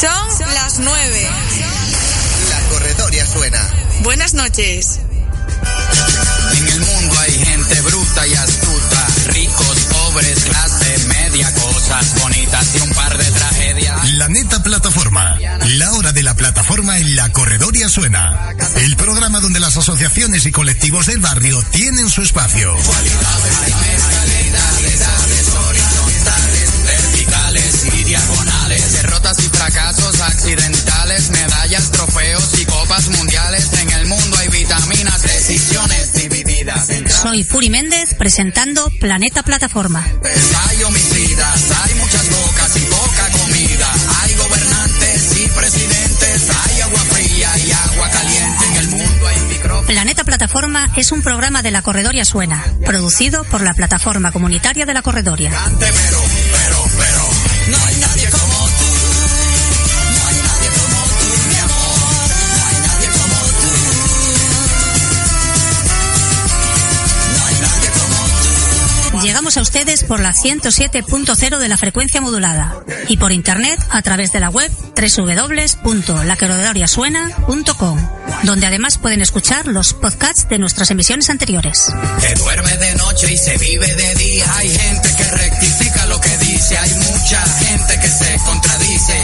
Son las nueve. La corredoria suena. Buenas noches. En el mundo hay gente bruta y astuta, ricos, pobres, clase media, cosas bonitas y un par de tragedias. La neta plataforma. La hora de la plataforma en la corredoria suena. El programa donde las asociaciones y colectivos del barrio tienen su espacio. verticales y diagonales, derrotas y fracasos accidentales, medallas, trofeos y copas mundiales. En el mundo hay vitaminas, decisiones divididas. Soy Puri Méndez presentando Planeta Plataforma. Hay homicidas, hay muchas bocas y poca comida. Hay gobernantes y presidentes, hay agua fría y agua caliente. En el mundo hay micrófonos. Planeta Plataforma es un programa de la Corredoria Suena, producido por la Plataforma Comunitaria de la Corredoria. Pero, pero, pero, Llegamos a ustedes por la 107.0 de la frecuencia modulada y por internet a través de la web www.lacorredoriasuena.com, donde además pueden escuchar los podcasts de nuestras emisiones anteriores. Que duerme de noche y se vive de día. Hay gente que rectifica lo que dice. Hay mucha gente que se contradice.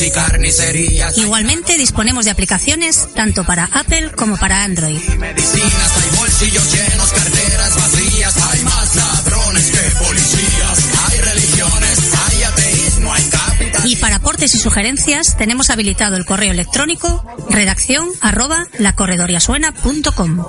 Y carnicerías. Igualmente disponemos de aplicaciones tanto para Apple como para Android. Hay medicinas, hay bolsillos llenos, carteras vacías. Hay más ladrones que policías. Hay religiones, hay ateísmo, hay capital. Y para aportes y sugerencias tenemos habilitado el correo electrónico redacción arroba lacorredoriasuena.com.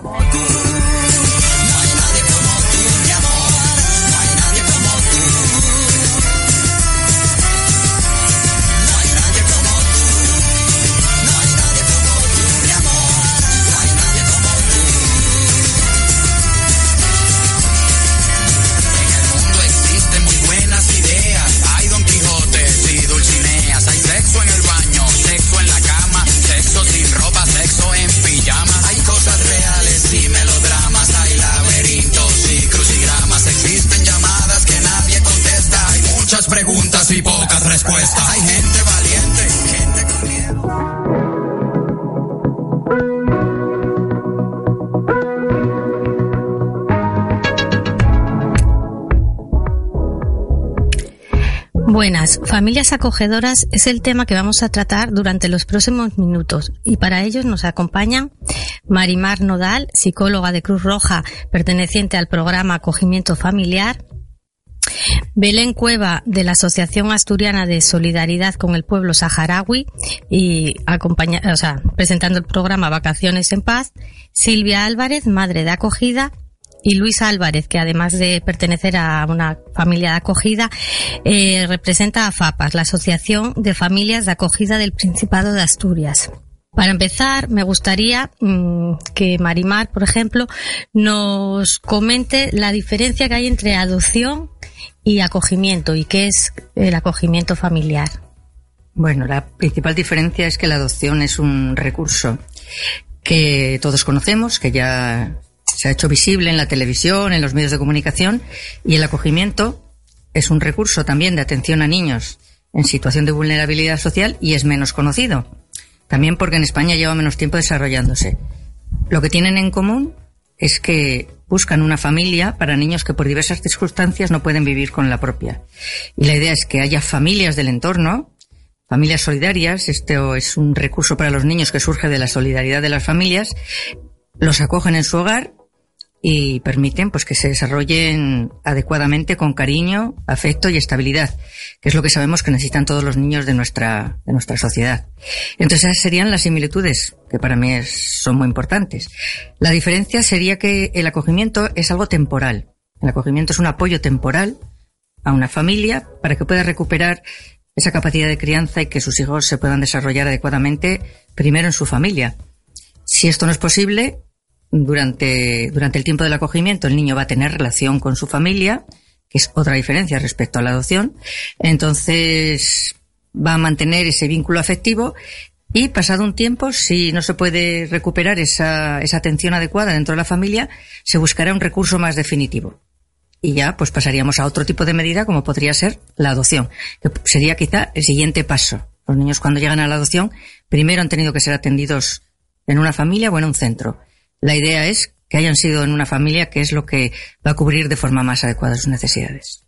Familias acogedoras es el tema que vamos a tratar durante los próximos minutos. Y para ellos nos acompañan Marimar Nodal, psicóloga de Cruz Roja perteneciente al programa Acogimiento Familiar, Belén Cueva de la Asociación Asturiana de Solidaridad con el Pueblo Saharaui y acompaña, o sea, presentando el programa Vacaciones en Paz, Silvia Álvarez, madre de acogida, y Luis Álvarez, que además de pertenecer a una familia de acogida, eh, representa a FAPAS, la Asociación de Familias de Acogida del Principado de Asturias. Para empezar, me gustaría mm, que Marimar, por ejemplo, nos comente la diferencia que hay entre adopción y acogimiento y qué es el acogimiento familiar. Bueno, la principal diferencia es que la adopción es un recurso que todos conocemos, que ya se ha hecho visible en la televisión, en los medios de comunicación, y el acogimiento es un recurso también de atención a niños en situación de vulnerabilidad social y es menos conocido. También porque en España lleva menos tiempo desarrollándose. Lo que tienen en común es que buscan una familia para niños que por diversas circunstancias no pueden vivir con la propia. Y la idea es que haya familias del entorno, familias solidarias, esto es un recurso para los niños que surge de la solidaridad de las familias, los acogen en su hogar y permiten pues que se desarrollen adecuadamente con cariño, afecto y estabilidad, que es lo que sabemos que necesitan todos los niños de nuestra de nuestra sociedad. Entonces esas serían las similitudes que para mí es- son muy importantes. La diferencia sería que el acogimiento es algo temporal. El acogimiento es un apoyo temporal a una familia para que pueda recuperar esa capacidad de crianza y que sus hijos se puedan desarrollar adecuadamente primero en su familia. Si esto no es posible, durante, durante el tiempo del acogimiento el niño va a tener relación con su familia, que es otra diferencia respecto a la adopción. Entonces va a mantener ese vínculo afectivo y pasado un tiempo, si no se puede recuperar esa, esa atención adecuada dentro de la familia, se buscará un recurso más definitivo. y ya pues pasaríamos a otro tipo de medida como podría ser la adopción, que sería quizá el siguiente paso. Los niños cuando llegan a la adopción primero han tenido que ser atendidos en una familia o en un centro. La idea es que hayan sido en una familia, que es lo que va a cubrir de forma más adecuada sus necesidades.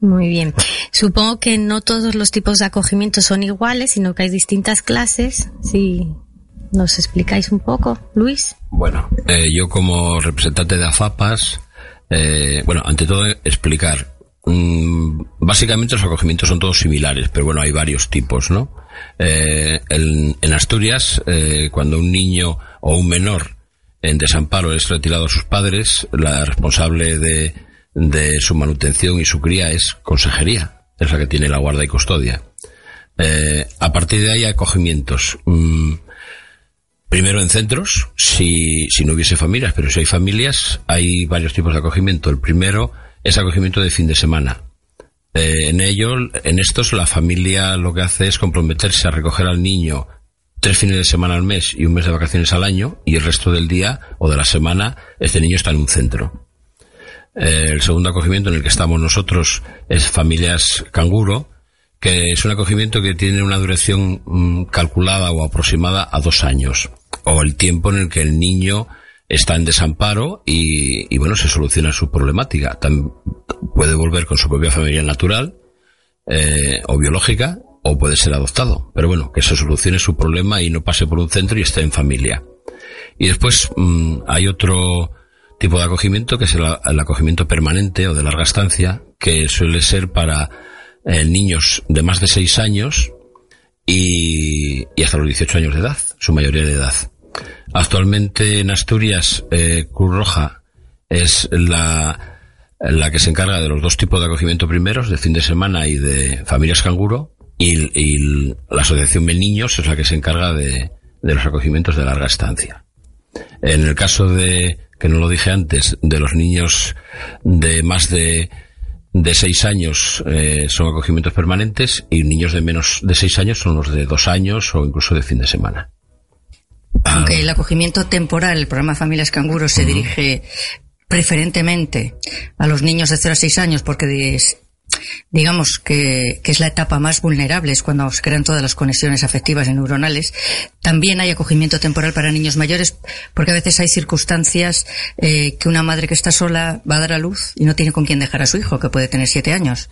Muy bien. Supongo que no todos los tipos de acogimiento son iguales, sino que hay distintas clases. Si nos explicáis un poco, Luis. Bueno, eh, yo como representante de AFAPAS, eh, bueno, ante todo explicar. Mm, básicamente los acogimientos son todos similares, pero bueno, hay varios tipos, ¿no? Eh, en, Asturias, cuando un niño o un menor en desamparo es retirado a sus padres, la responsable de, de su manutención y su cría es consejería, es la que tiene la guarda y custodia. a partir de ahí, acogimientos. Mm, Primero en centros, si no hubiese familias, pero si hay familias, hay varios tipos de acogimiento. El primero es acogimiento de fin de semana. Eh, en ello, en estos, la familia lo que hace es comprometerse a recoger al niño tres fines de semana al mes y un mes de vacaciones al año, y el resto del día o de la semana, este niño está en un centro. Eh, el segundo acogimiento en el que estamos nosotros es familias canguro, que es un acogimiento que tiene una duración mm, calculada o aproximada a dos años o el tiempo en el que el niño está en desamparo y, bueno, se soluciona su problemática. puede volver con su propia familia natural eh, o biológica o puede ser adoptado. Pero bueno, que se solucione su problema y no pase por un centro y esté en familia. Y después mm, hay otro tipo de acogimiento que es el, acogimiento permanente o de larga estancia que suele ser para eh, niños de más de 6 años y, hasta los 18 años de edad, su mayoría de edad. Actualmente en Asturias, eh, Cruz Roja es la, la que se encarga de los dos tipos de acogimiento primeros, de fin de semana y de familias canguro, y, la Asociación de Niños es la que se encarga de, de los acogimientos de larga estancia. En el caso de, que no lo dije antes, de los niños de más de de seis años eh, son acogimientos permanentes y niños de menos de seis años son los de dos años o incluso de fin de semana. Aunque el acogimiento temporal, el programa Familias Canguros, se dirige preferentemente a los niños de 0 a 6 años porque digamos que, es la etapa más vulnerable, es cuando se crean todas las conexiones afectivas y neuronales. También hay acogimiento temporal para niños mayores, porque a veces hay circunstancias eh, que una madre que está sola va a dar a luz y no tiene con quién dejar a su hijo, que puede tener siete años.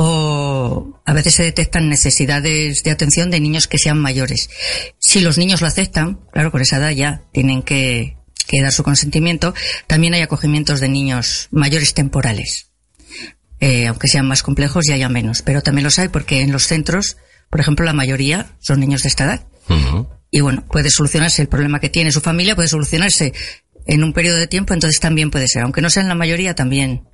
O a veces se detectan necesidades de atención de niños que sean mayores. Si los niños lo aceptan, claro, por esa edad ya tienen que, que dar su consentimiento. También hay acogimientos de niños mayores temporales eh, aunque sean más complejos y haya menos. Pero también los hay porque en los centros, por ejemplo, la mayoría son niños de esta edad. Y bueno, puede solucionarse el problema que tiene su familia, puede solucionarse en un periodo de tiempo, entonces también puede ser. Aunque no sean la mayoría, también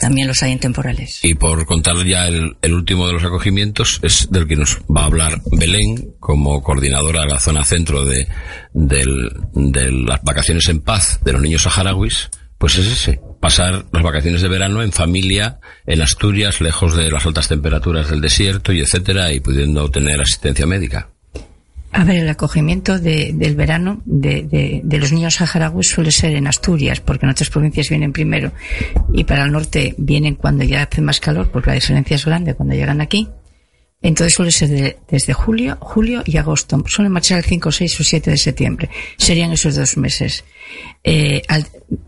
también los hay en temporales. Y por contar ya el, último de los acogimientos, es del que nos va a hablar Belén como coordinadora de la zona centro de, de las vacaciones en paz de los niños saharauis, pues es ese, pasar las vacaciones de verano en familia, en Asturias, lejos de las altas temperaturas del desierto y etcétera, y pudiendo tener asistencia médica. A ver, el acogimiento del verano de, de, los niños saharauis suele ser en Asturias, porque en otras provincias vienen primero, y para el norte vienen cuando ya hace más calor, porque la diferencia es grande cuando llegan aquí. Entonces suele ser desde julio, julio y agosto. Suelen marchar el 5, 6 o 7 de septiembre. Serían esos dos meses. Eh,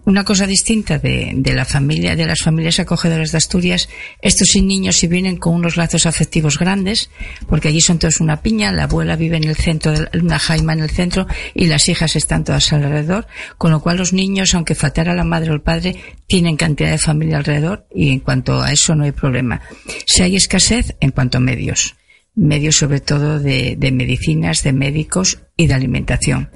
una cosa distinta de, la familia, de las familias acogedoras de Asturias, estos niños si vienen con unos lazos afectivos grandes, porque allí son todos una piña, la abuela vive en el centro, una jaima en el centro y las hijas están todas alrededor, con lo cual los niños, aunque faltara la madre o el padre, tienen cantidad de familia alrededor y en cuanto a eso no hay problema. Si hay escasez, en cuanto a medios, medios sobre todo de medicinas, de médicos y de alimentación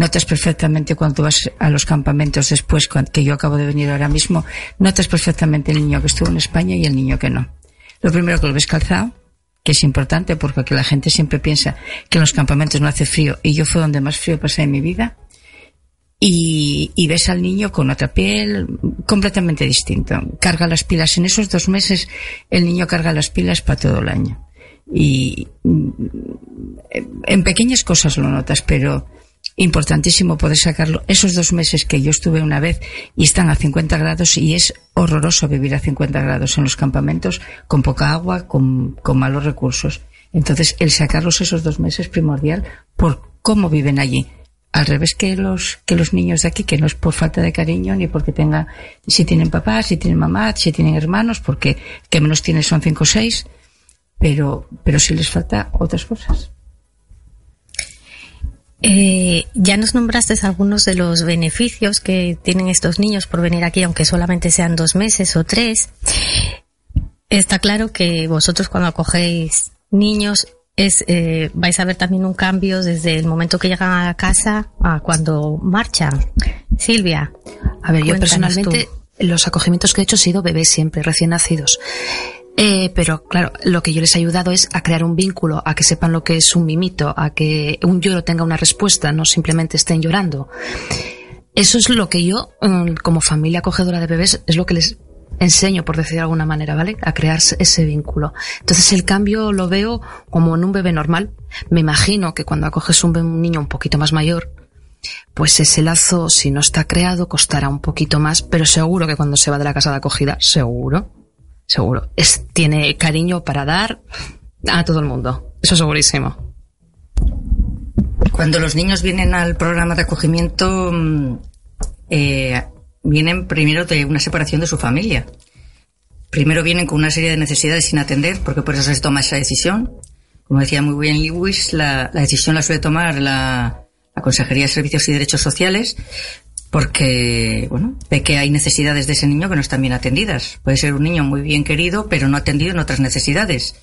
notas perfectamente cuando vas a los campamentos después, que yo acabo de venir ahora mismo, notas perfectamente el niño que estuvo en España y el niño que no. Lo primero que lo ves calzado, que es importante porque aquí la gente siempre piensa que en los campamentos no hace frío y yo fue donde más frío pasé en mi vida. Y, y, ves al niño con otra piel completamente distinto. Carga las pilas. En esos dos meses el niño carga las pilas para todo el año. Y en pequeñas cosas lo notas, pero importantísimo poder sacarlo. Esos dos meses que yo estuve una vez y están a 50 grados y es horroroso vivir a 50 grados en los campamentos con poca agua, con, con malos recursos. Entonces, el sacarlos esos dos meses es primordial por cómo viven allí. Al revés que los, que los niños de aquí, que no es por falta de cariño ni porque tenga, si tienen papás, si tienen mamá, si tienen hermanos, porque que menos tienen son cinco o seis, pero, pero sí les falta otras cosas. Eh, ya nos nombraste algunos de los beneficios que tienen estos niños por venir aquí, aunque solamente sean dos meses o tres. Está claro que vosotros cuando acogéis niños es, eh, vais a ver también un cambio desde el momento que llegan a casa a cuando marchan. Silvia. A ver, yo personalmente los acogimientos que he hecho han sido bebés siempre, recién nacidos. Eh, pero claro, lo que yo les he ayudado es a crear un vínculo, a que sepan lo que es un mimito, a que un lloro tenga una respuesta, no simplemente estén llorando. Eso es lo que yo, mm, como familia acogedora de bebés, es lo que les enseño, por decir de alguna manera, ¿vale? A crear ese vínculo. Entonces el cambio lo veo como en un bebé normal. Me imagino que cuando acoges un, un niño un poquito más mayor, pues ese lazo, si no está creado, costará un poquito más, pero seguro que cuando se va de la casa de acogida, seguro, seguro. Tiene cariño para dar a todo el mundo. Eso segurísimo. Cuando los niños vienen al programa de acogimiento, mm, eh, vienen primero de una separación de su familia. Primero vienen con una serie de necesidades sin atender, porque por eso se toma esa decisión. Como decía muy bien Lewis, la, decisión la suele tomar la Consejería de Servicios y Derechos Sociales, porque, bueno, ve que hay necesidades de ese niño que no están bien atendidas. Puede ser un niño muy bien querido, pero no atendido en otras necesidades.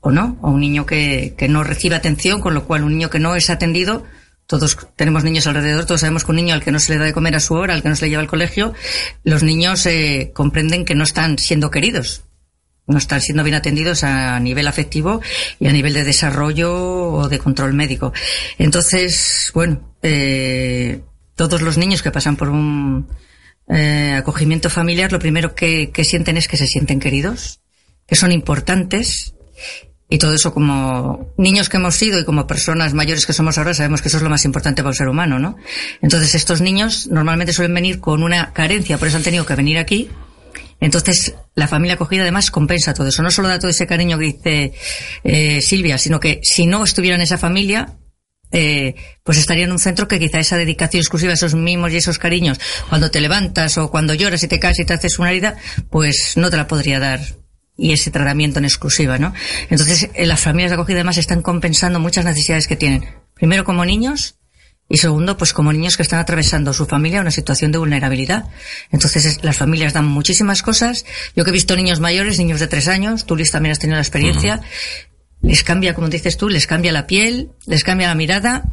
O no, o un niño que, que no recibe atención, con lo cual un niño que no es atendido, todos tenemos niños alrededor, todos sabemos que un niño al que no se le da de comer a su hora, al que no se le lleva al colegio, los niños eh, comprenden que no están siendo queridos, no están siendo bien atendidos a nivel afectivo y a nivel de desarrollo o de control médico. Entonces, bueno, eh, todos los niños que pasan por un eh, acogimiento familiar, lo primero que, que sienten es que se sienten queridos, que son importantes y todo eso como niños que hemos sido y como personas mayores que somos ahora sabemos que eso es lo más importante para un ser humano, ¿no? Entonces estos niños normalmente suelen venir con una carencia, por eso han tenido que venir aquí. Entonces la familia acogida además compensa todo eso, no solo da todo ese cariño que dice eh, Silvia, sino que si no estuviera en esa familia, eh, pues estaría en un centro que quizá esa dedicación exclusiva, esos mimos y esos cariños, cuando te levantas o cuando lloras y te caes y te haces una herida, pues no te la podría dar y ese tratamiento en exclusiva, ¿no? Entonces, eh, las familias de acogida además están compensando muchas necesidades que tienen. Primero como niños y segundo, pues como niños que están atravesando su familia una situación de vulnerabilidad. Entonces, las familias dan muchísimas cosas. Yo que he visto niños mayores, niños de tres años, tú Luis también has tenido la experiencia, les cambia, como dices tú, les cambia la piel, les cambia la mirada.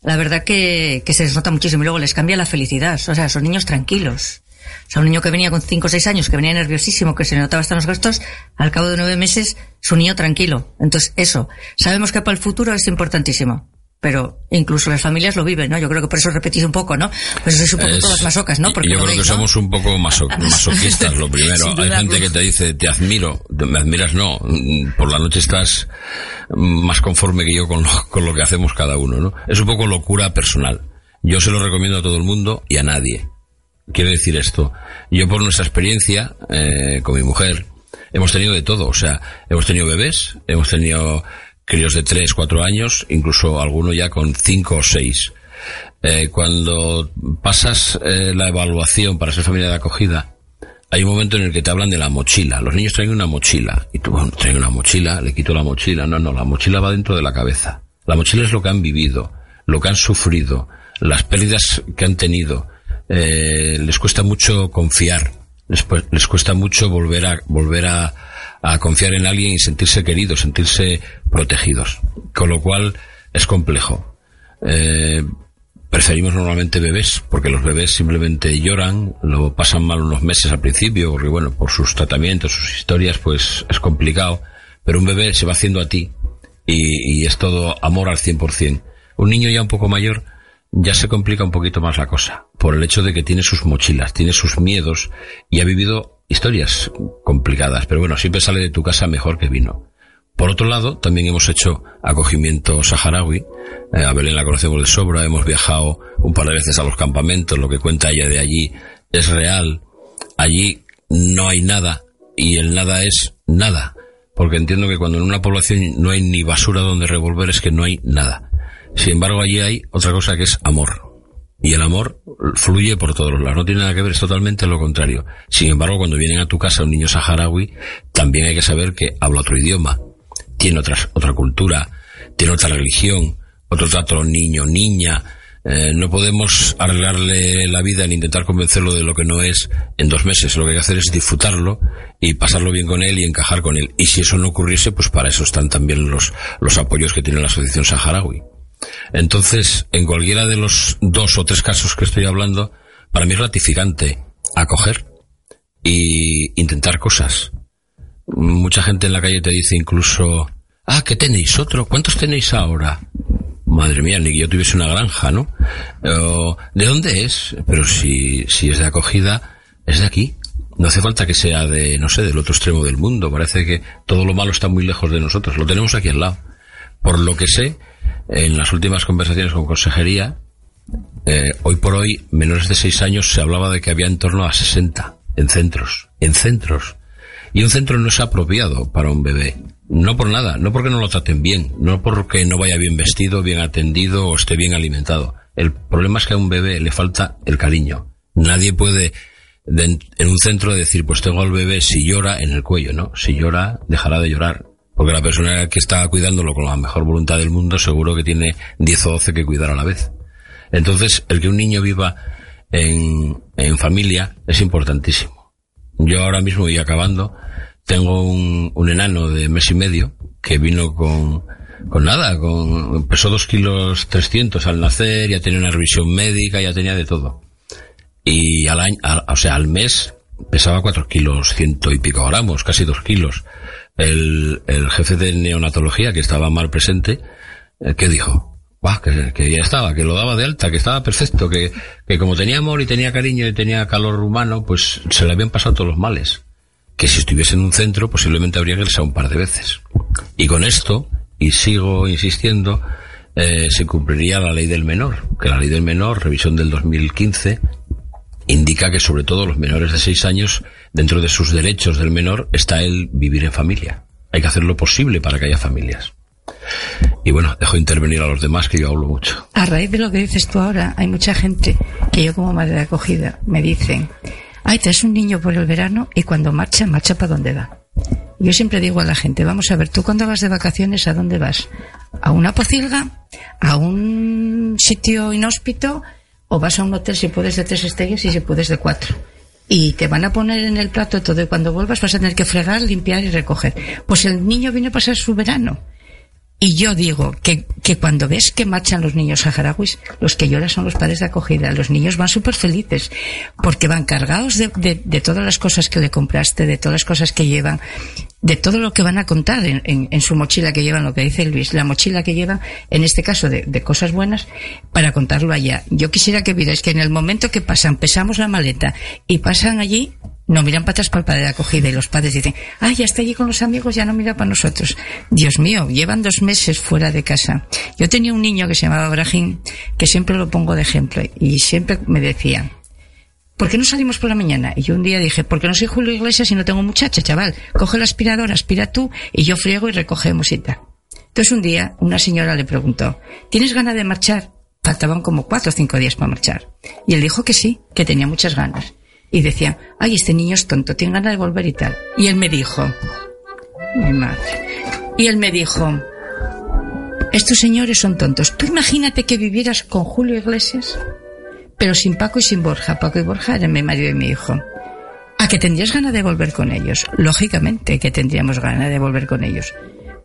La verdad que, que se les nota muchísimo y luego les cambia la felicidad. O sea, son niños tranquilos. O sea, un niño que venía con 5 o 6 años, que venía nerviosísimo, que se notaba hasta los gastos, al cabo de nueve meses, su niño tranquilo. Entonces, eso. Sabemos que para el futuro es importantísimo. Pero incluso las familias lo viven, ¿no? Yo creo que por eso repetís un poco, ¿no? Pues sois un poco Es- todas masocas, ¿no? Porque yo creo que somos un poco maso- masoquistas, lo primero. Hay gente que te dice, te admiro, me admiras no, por la noche estás más conforme que yo con lo, con lo que hacemos cada uno, ¿no? Es un poco locura personal. Yo se lo recomiendo a todo el mundo y a nadie. Quiero decir esto. Yo por nuestra experiencia eh, con mi mujer hemos tenido de todo. O sea, hemos tenido bebés, hemos tenido críos de 3, 4 años, incluso alguno ya con 5 o 6. Eh, cuando pasas eh, la evaluación para ser familia de acogida, hay un momento en el que te hablan de la mochila. Los niños traen una mochila. Y tú, bueno, traen una mochila, le quito la mochila. No, no, la mochila va dentro de la cabeza. La mochila es lo que han vivido, lo que han sufrido, las pérdidas que han tenido. Eh, les cuesta mucho confiar. Les, les cuesta mucho volver a, volver a, a confiar en alguien y sentirse queridos, sentirse protegidos. Con lo cual es complejo. Eh, preferimos normalmente bebés, porque los bebés simplemente lloran, lo pasan mal unos meses al principio, porque bueno, por sus tratamientos, sus historias, pues es complicado, pero un bebé se va haciendo a ti y, y es todo amor al 100%. Un niño ya un poco mayor ya se complica un poquito más la cosa, por el hecho de que tiene sus mochilas, tiene sus miedos y ha vivido historias complicadas, pero bueno, siempre sale de tu casa mejor que vino. Por otro lado, también hemos hecho acogimiento saharaui. Eh, a Belén la conocemos de sobra. Hemos viajado un par de veces a los campamentos. Lo que cuenta ella de allí es real. Allí no hay nada y el nada es nada. Porque entiendo que cuando en una población no hay ni basura donde revolver es que no hay nada. Sin embargo, allí hay otra cosa que es amor. Y el amor fluye por todos los lados. No tiene nada que ver, es totalmente lo contrario. Sin embargo, cuando vienen a tu casa un niño saharaui, también hay que saber que habla otro idioma, tiene otra, otra cultura, tiene otra religión, otro trato niño, niña. Eh, no podemos arreglarle la vida ni intentar convencerlo de lo que no es en dos meses. Lo que hay que hacer es disfrutarlo y pasarlo bien con él y encajar con él. Y si eso no ocurriese, pues para eso están también los, los apoyos que tiene la Asociación Saharaui. Entonces, en cualquiera de los dos o tres casos que estoy hablando, para mí es gratificante acoger y intentar cosas. Mucha gente en la calle te dice incluso, ah, ¿qué tenéis otro? ¿Cuántos tenéis ahora? Madre mía, ni que yo tuviese una granja, ¿no? ¿De dónde es? Pero si, si es de acogida, es de aquí. No hace falta que sea de, no sé, del otro extremo del mundo. Parece que todo lo malo está muy lejos de nosotros. Lo tenemos aquí al lado. Por lo que sé, en las últimas conversaciones con consejería, eh, hoy por hoy, menores de 6 años, se hablaba de que había en torno a 60 en centros, en centros. Y un centro no es apropiado para un bebé. No por nada, no porque no lo traten bien, no porque no vaya bien vestido, bien atendido o esté bien alimentado. El problema es que a un bebé le falta el cariño. Nadie puede en un centro decir, pues tengo al bebé si llora en el cuello, ¿no? Si llora, dejará de llorar. Porque la persona que está cuidándolo con la mejor voluntad del mundo seguro que tiene 10 o 12 que cuidar a la vez. Entonces, el que un niño viva en, en familia es importantísimo. Yo ahora mismo voy acabando, tengo un, un enano de mes y medio que vino con, con nada, con, pesó dos kilos 300 al nacer, ya tenía una revisión médica, ya tenía de todo. Y al año, o sea, al mes pesaba cuatro kilos ciento y pico gramos, casi dos kilos el, el jefe de neonatología, que estaba mal presente, eh, ¿qué dijo? que, que, ya estaba, que lo daba de alta, que estaba perfecto, que, que como tenía amor y tenía cariño y tenía calor humano, pues se le habían pasado todos los males. Que si estuviese en un centro, posiblemente habría que irse un par de veces. Y con esto, y sigo insistiendo, eh, se cumpliría la ley del menor, que la ley del menor, revisión del 2015, indica que sobre todo los menores de seis años, dentro de sus derechos del menor, está el vivir en familia. Hay que hacer lo posible para que haya familias. Y bueno, dejo intervenir a los demás que yo hablo mucho. A raíz de lo que dices tú ahora, hay mucha gente que yo como madre de acogida me dicen, ay, te es un niño por el verano y cuando marcha, marcha para donde va. Yo siempre digo a la gente, vamos a ver, tú cuando vas de vacaciones, ¿a dónde vas? ¿A una pocilga? ¿A un sitio inhóspito? O vas a un hotel si puedes de tres estrellas y si puedes de cuatro. Y te van a poner en el plato todo y cuando vuelvas vas a tener que fregar, limpiar y recoger. Pues el niño viene a pasar su verano. Y yo digo que, que cuando ves que marchan los niños saharauis, los que lloran son los padres de acogida. Los niños van súper felices porque van cargados de, de, todas las cosas que le compraste, de todas las cosas que llevan, de todo lo que van a contar en, en, su mochila que llevan, lo que dice Luis, la mochila que llevan, en este caso de, de, cosas buenas, para contarlo allá. Yo quisiera que vierais que en el momento que pasan, pesamos la maleta y pasan allí, no miran para atrás para el padre de acogida y los padres dicen, ay, ya está allí con los amigos, ya no mira para nosotros. Dios mío, llevan dos meses fuera de casa. Yo tenía un niño que se llamaba Brahim, que siempre lo pongo de ejemplo, y siempre me decía, ¿por qué no salimos por la mañana? Y yo un día dije, ¿por qué no soy Julio Iglesias y no tengo muchacha, chaval? Coge la aspiradora, aspira tú, y yo friego y recogemos y tal. Entonces un día una señora le preguntó, ¿tienes ganas de marchar? Faltaban como cuatro o cinco días para marchar. Y él dijo que sí, que tenía muchas ganas y decía, ay, este niño es tonto, tiene ganas de volver y tal. Y él me dijo, mi madre, y él me dijo, estos señores son tontos. Tú imagínate que vivieras con Julio Iglesias, pero sin Paco y sin Borja. Paco y Borja eran mi marido y mi hijo. ¿A que tendrías ganas de volver con ellos? Lógicamente que tendríamos ganas de volver con ellos.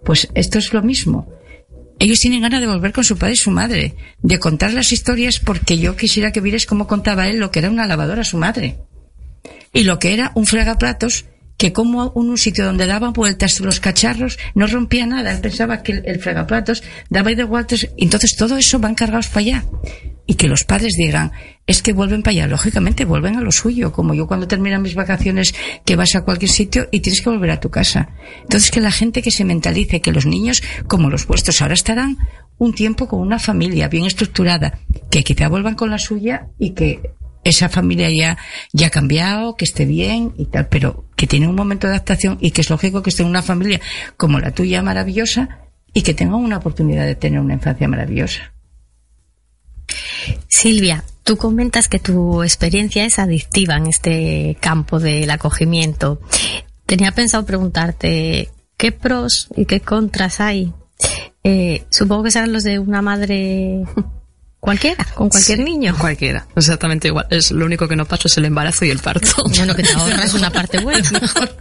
Pues esto es lo mismo. Ellos tienen ganas de volver con su padre y su madre, de contar las historias porque yo quisiera que vierais cómo contaba él lo que era una lavadora a su madre y lo que era un fregaplatos que como en un sitio donde daban vueltas los cacharros no rompía nada. Él pensaba que el, fregaplatos daba de vueltas. Entonces todo eso van cargados para allá. y que los padres digan, es que vuelven para allá, lógicamente vuelven a lo suyo, como yo cuando terminan mis vacaciones que vas a cualquier sitio y tienes que volver a tu casa. Entonces que la gente que se mentalice que los niños, como los vuestros, ahora estarán un tiempo con una familia bien estructurada, que quizá vuelvan con la suya y que esa familia ya, ya ha cambiado, que esté bien y tal, pero que tiene un momento de adaptación y que es lógico que esté en una familia como la tuya maravillosa y que tengan una oportunidad de tener una infancia maravillosa. Silvia, tú comentas que tu experiencia es adictiva en este campo del acogimiento. Tenía pensado preguntarte qué pros y qué contras hay. Eh, supongo que serán los de una madre Cualquiera, con cualquier niño. Cualquiera, exactamente igual. Es lo único que no paso es el embarazo y el parto. Bueno, que te ahorras una parte buena.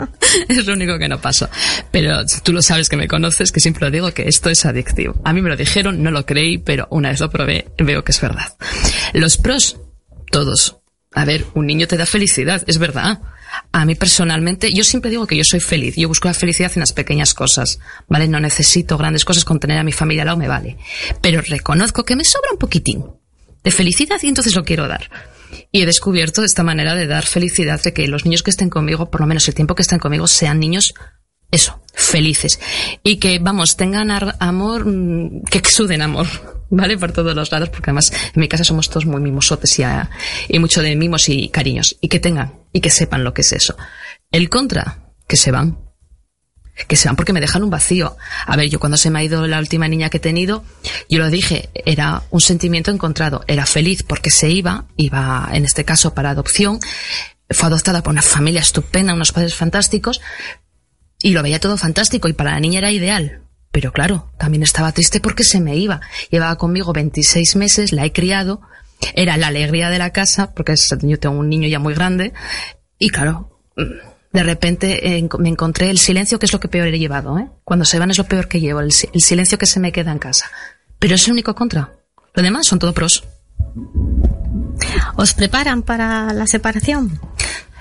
es lo único que no paso. Pero tú lo sabes que me conoces, que siempre lo digo que esto es adictivo. A mí me lo dijeron, no lo creí, pero una vez lo probé, veo que es verdad. Los pros, todos. A ver, un niño te da felicidad, es verdad. A mí personalmente, yo siempre digo que yo soy feliz. Yo busco la felicidad en las pequeñas cosas, ¿vale? No necesito grandes cosas, con tener a mi familia al lado me vale. Pero reconozco que me sobra un poquitín de felicidad y entonces lo quiero dar. Y he descubierto esta manera de dar felicidad, de que los niños que estén conmigo, por lo menos el tiempo que estén conmigo, sean niños eso, felices. Y que, vamos, tengan amor, mm, que exuden amor, ¿vale? Por todos los lados, porque además en mi casa somos todos muy mimosotes y, y mucho de mimos y cariños. Y que tengan, y que sepan lo que es eso. El contra, que se van. Que se van porque me dejan un vacío. A ver, yo cuando se me ha ido la última niña que he tenido, yo lo dije, era un sentimiento encontrado. Era feliz porque se iba, iba en este caso para adopción, fue adoptada por una familia estupenda, unos padres fantásticos, y lo veía todo fantástico y para la niña era ideal. Pero claro, también estaba triste porque se me iba. Llevaba conmigo 26 meses, la he criado, era la alegría de la casa, porque yo tengo un niño ya muy grande, y claro, de repente eh, me encontré el silencio, que es lo que peor he llevado, ¿eh? Cuando se van es lo peor que llevo, el, el silencio que se me queda en casa. Pero es el único contra. Lo demás son todo pros. ¿Os preparan para la separación?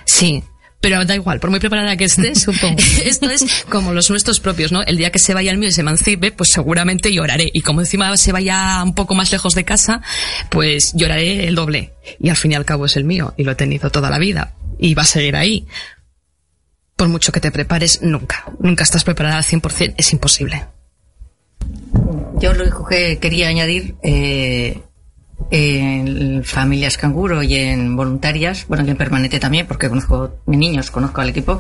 Sí, pero da igual, por muy preparada que estés, supongo. Esto es como los nuestros propios, ¿no? El día que se vaya el mío y se emancipe, pues seguramente lloraré. Y como encima se vaya un poco más lejos de casa, pues lloraré el doble. Y al fin y al cabo es el mío, y lo he tenido toda la vida. Y va a seguir ahí. Por mucho que te prepares, nunca. Nunca estás preparada al 100%, es imposible. Yo lo único que quería añadir, eh, en familias canguro y en voluntarias, bueno, y en permanente también, porque conozco niños, conozco al equipo.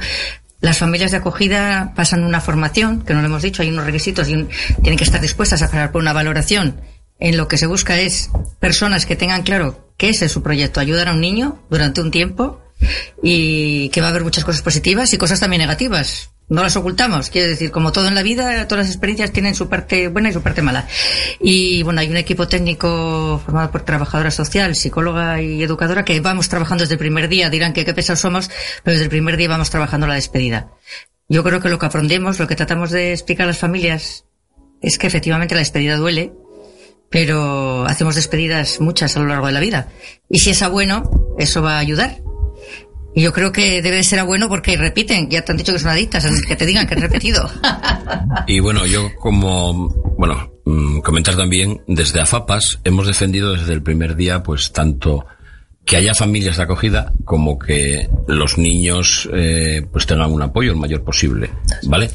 Las familias de acogida pasan una formación, que no lo hemos dicho, hay unos requisitos y tienen que estar dispuestas a pasar por una valoración. En lo que se busca es personas que tengan claro qué es su proyecto, ayudar a un niño durante un tiempo y que va a haber muchas cosas positivas y cosas también negativas no las ocultamos. Quiero decir, como todo en la vida, todas las experiencias tienen su parte buena y su parte mala. Y bueno, hay un equipo técnico formado por trabajadora social, psicóloga y educadora que vamos trabajando desde el primer día. Dirán que qué pesados somos, pero desde el primer día vamos trabajando la despedida. Yo creo que lo que aprendemos, lo que tratamos de explicar a las familias es que efectivamente la despedida duele, pero hacemos despedidas muchas a lo largo de la vida. Y si es a bueno, eso va a ayudar y yo creo que debe ser bueno porque repiten, ya te han dicho que son adictas, que te digan que han repetido. y bueno, yo como, bueno, mm, comentar también, desde AFAPAS hemos defendido desde el primer día, pues tanto que haya familias de acogida como que los niños eh, pues tengan un apoyo el mayor posible vale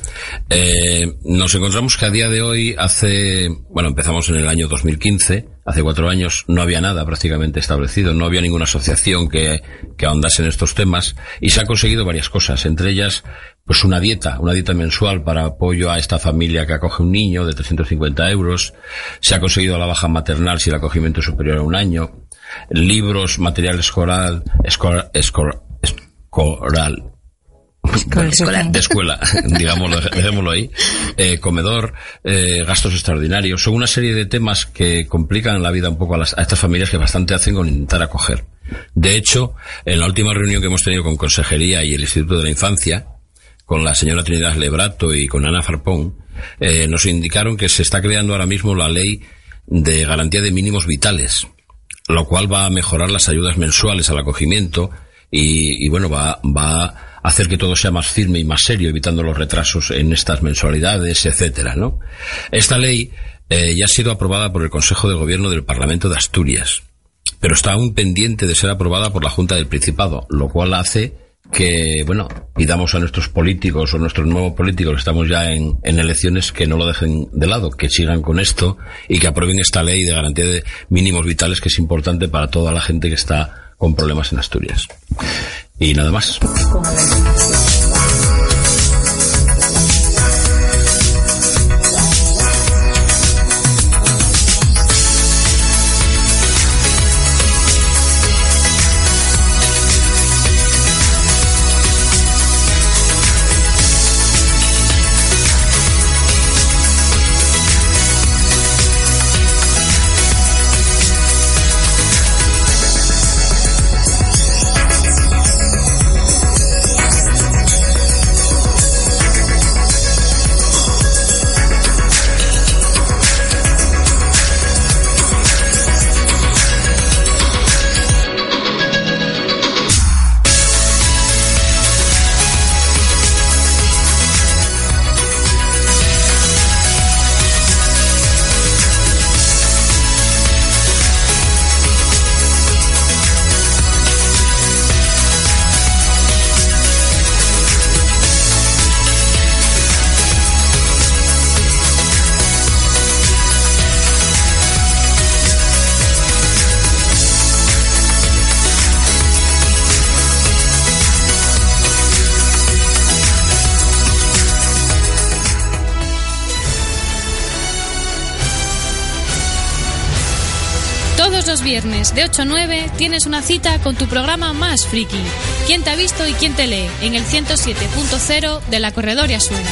eh, nos encontramos que a día de hoy hace bueno empezamos en el año 2015 hace cuatro años no había nada prácticamente establecido no había ninguna asociación que, que ahondase en estos temas y se han conseguido varias cosas entre ellas pues una dieta una dieta mensual para apoyo a esta familia que acoge un niño de 350 euros se ha conseguido la baja maternal si el acogimiento es superior a un año libros, material escolar, escolar, escolar, escolar de escuela, digámoslo, dejémoslo ahí, eh, comedor, eh, gastos extraordinarios, son una serie de temas que complican la vida un poco a, las, a estas familias que bastante hacen con intentar acoger. De hecho, en la última reunión que hemos tenido con Consejería y el Instituto de la Infancia, con la señora Trinidad Lebrato y con Ana Farpón, eh, nos indicaron que se está creando ahora mismo la ley de garantía de mínimos vitales, lo cual va a mejorar las ayudas mensuales al acogimiento y, bueno, va, va a hacer que todo sea más firme y más serio, evitando los retrasos en estas mensualidades, etcétera, ¿no? Esta ley eh, ya ha sido aprobada por el Consejo de Gobierno del Parlamento de Asturias pero está aún pendiente de ser aprobada por la Junta del Principado, lo cual hace que, bueno, pidamos a nuestros políticos o nuestros nuevos políticos, estamos ya en, elecciones, que no lo dejen de lado, que sigan con esto y que aprueben esta ley de garantía de mínimos vitales que es importante para toda la gente que está con problemas en Asturias. Y nada más. Viernes de 8 a 9 tienes una cita con tu programa más friki. ¿Quién te ha visto y quién te lee? En el 107.0 de la Corredoria Suena.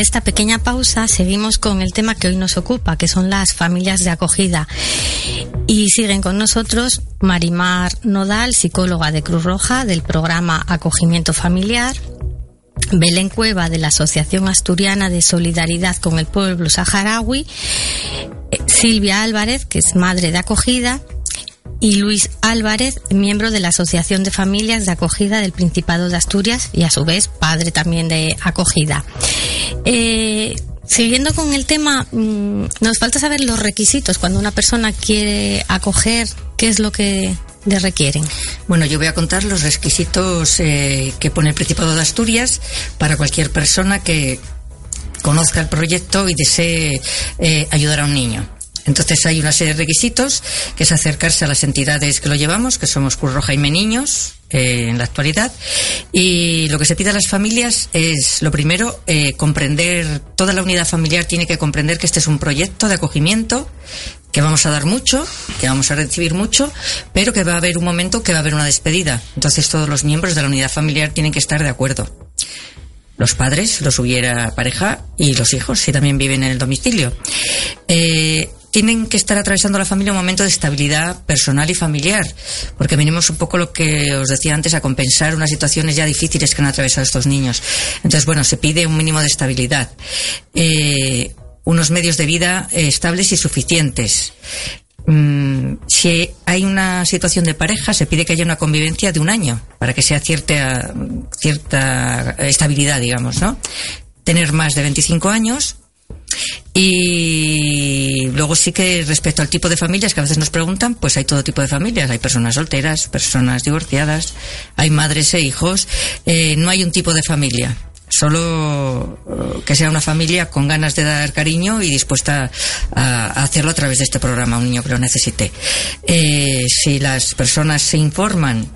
Esta pequeña pausa, seguimos con el tema que hoy nos ocupa, que son las familias de acogida. Y siguen con nosotros Marimar Nodal, psicóloga de Cruz Roja del programa Acogimiento Familiar, Belén Cueva de la Asociación Asturiana de Solidaridad con el Pueblo Saharaui, eh, Silvia Álvarez, que es madre de acogida, y Luis Álvarez, miembro de la Asociación de Familias de Acogida del Principado de Asturias y a su vez padre también de acogida. Eh, siguiendo con el tema, mm, nos falta saber los requisitos cuando una persona quiere acoger, qué es lo que le requieren. Bueno, yo voy a contar los requisitos eh, que pone el Principado de Asturias para cualquier persona que conozca el proyecto y desee eh, ayudar a un niño. Entonces hay una serie de requisitos, que es acercarse a las entidades que lo llevamos, que somos Cruz Roja y Meniños, eh, en la actualidad. Y lo que se pide a las familias es, lo primero, eh, comprender, toda la unidad familiar tiene que comprender que este es un proyecto de acogimiento, que vamos a dar mucho, que vamos a recibir mucho, pero que va a haber un momento que va a haber una despedida. Entonces todos los miembros de la unidad familiar tienen que estar de acuerdo los padres, los hubiera pareja, y los hijos, si también viven en el domicilio. Eh, tienen que estar atravesando la familia un momento de estabilidad personal y familiar, porque venimos un poco lo que os decía antes a compensar unas situaciones ya difíciles que han atravesado estos niños. Entonces, bueno, se pide un mínimo de estabilidad, eh, unos medios de vida eh, estables y suficientes. Mm, si hay una situación de pareja, se pide que haya una convivencia de un año para que sea cierta, cierta estabilidad, digamos, ¿no? Tener más de 25 años, y luego sí que respecto al tipo de familias que a veces nos preguntan, pues hay todo tipo de familias. Hay personas solteras, personas divorciadas, hay madres e hijos. Eh, no hay un tipo de familia. Solo eh, que sea una familia con ganas de dar cariño y dispuesta a, hacerlo a través de este programa, un niño que lo necesite. Eh, si las personas se informan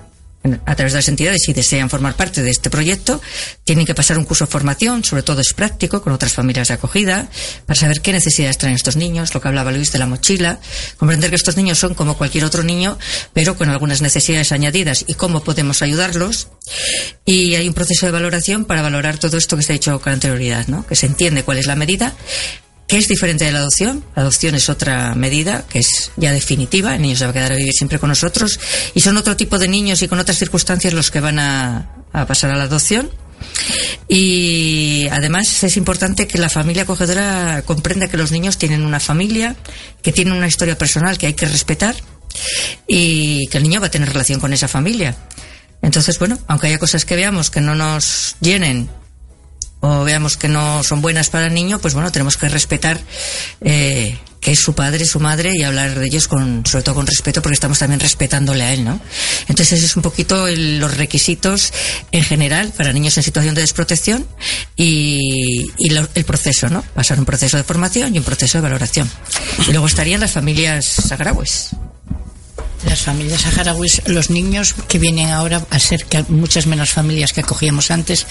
a través de las entidades y desean formar parte de este proyecto, tienen que pasar un curso de formación, sobre todo es práctico, con otras familias de acogida, para saber qué necesidades traen estos niños, lo que hablaba Luis de la mochila, comprender que estos niños son como cualquier otro niño, pero con algunas necesidades añadidas y cómo podemos ayudarlos. Y hay un proceso de valoración para valorar todo esto que se ha dicho con anterioridad, ¿no? que se entiende cuál es la medida, que es diferente de la adopción. La adopción es otra medida que es ya definitiva. El niño se va a quedar a vivir siempre con nosotros. Y son otro tipo de niños y con otras circunstancias los que van a, pasar a la adopción. Y además es importante que la familia acogedora comprenda que los niños tienen una familia, que tienen una historia personal que hay que respetar y que el niño va a tener relación con esa familia. Entonces, bueno, aunque haya cosas que veamos que no nos llenen o veamos que no son buenas para el niño, pues bueno, tenemos que respetar eh, que es su padre, su madre y hablar de ellos con, sobre todo con respeto porque estamos también respetándole a él, ¿no? Entonces ese es un poquito los requisitos en general para niños en situación de desprotección y, el proceso, ¿no? Pasar un proceso de formación y un proceso de valoración. Y luego estarían las familias sagrahues las familias saharauis, los niños que vienen ahora a ser que muchas menos familias que acogíamos antes,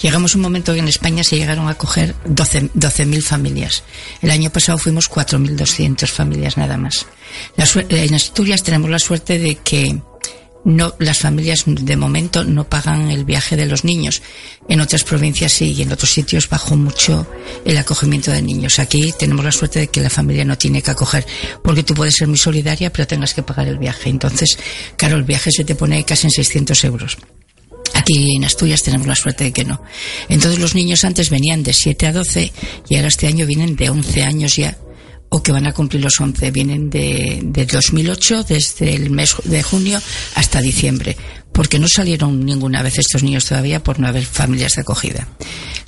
llegamos a un momento que en España se llegaron a acoger 12.000 12 familias. El año pasado fuimos 4.200 familias nada más. en Asturias tenemos la suerte de que no las familias de momento no pagan el viaje de los niños. En otras provincias sí y en otros sitios bajó mucho el acogimiento de niños. Aquí tenemos la suerte de que la familia no tiene que acoger porque tú puedes ser muy solidaria pero tengas que pagar el viaje. Entonces, claro, el viaje se te pone casi en 600 euros. Aquí en Asturias tenemos la suerte de que no. Entonces los niños antes venían de 7 a 12 y ahora este año vienen de 11 años ya o que van a cumplir los 11. Vienen de, de 2008, desde el mes de junio hasta diciembre, porque no salieron ninguna vez estos niños todavía por no haber familias de acogida.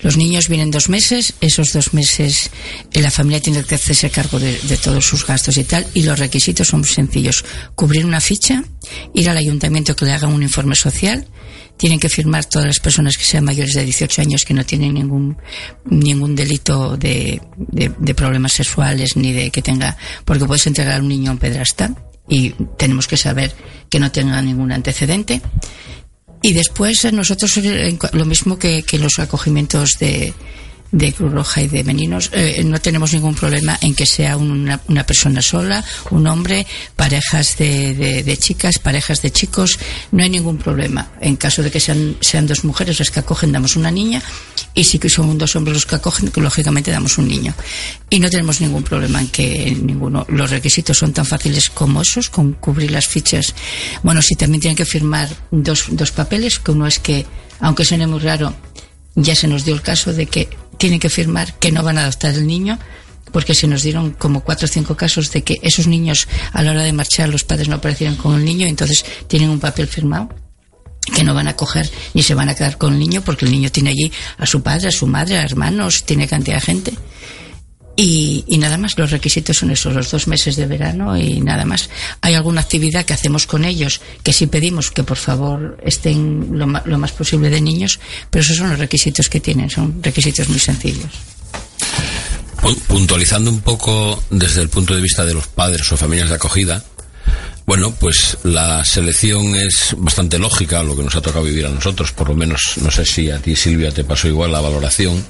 Los niños vienen dos meses, esos dos meses eh, la familia tiene que hacerse cargo de, de todos sus gastos y tal, y los requisitos son muy sencillos. Cubrir una ficha, ir al ayuntamiento que le haga un informe social, tienen que firmar todas las personas que sean mayores de 18 años que no tienen ningún ningún delito de, de, problemas sexuales ni de que tenga porque puedes entregar a un niño a un pedrasta y tenemos que saber que no tenga ningún antecedente. Y después nosotros lo mismo que, que los acogimientos de de Cruz Roja y de Meninos, eh, no tenemos ningún problema en que sea una, una persona sola, un hombre, parejas de, de, chicas, parejas de chicos, no hay ningún problema. En caso de que sean, sean dos mujeres las que acogen, damos una niña, y si son dos hombres los que acogen, lógicamente damos un niño. Y no tenemos ningún problema en que ninguno, los requisitos son tan fáciles como esos, con cubrir las fichas. Bueno, si también tienen que firmar dos, dos papeles, que uno es que, aunque suene muy raro, ya se nos dio el caso de que tienen que firmar que no van a adoptar el niño porque se nos dieron como cuatro o cinco casos de que esos niños a la hora de marchar los padres no aparecieron con el niño entonces tienen un papel firmado que no van a coger ni se van a quedar con el niño porque el niño tiene allí a su padre, a su madre, a hermanos, tiene cantidad de gente. Y, y, nada más, los requisitos son esos, los dos meses de verano y nada más. Hay alguna actividad que hacemos con ellos que sí pedimos que por favor estén lo, lo más posible de niños, pero esos son los requisitos que tienen, son requisitos muy sencillos. Puntualizando un poco desde el punto de vista de los padres o familias de acogida, bueno, pues la selección es bastante lógica, lo que nos ha tocado vivir a nosotros, por lo menos, no sé si a ti Silvia te pasó igual la valoración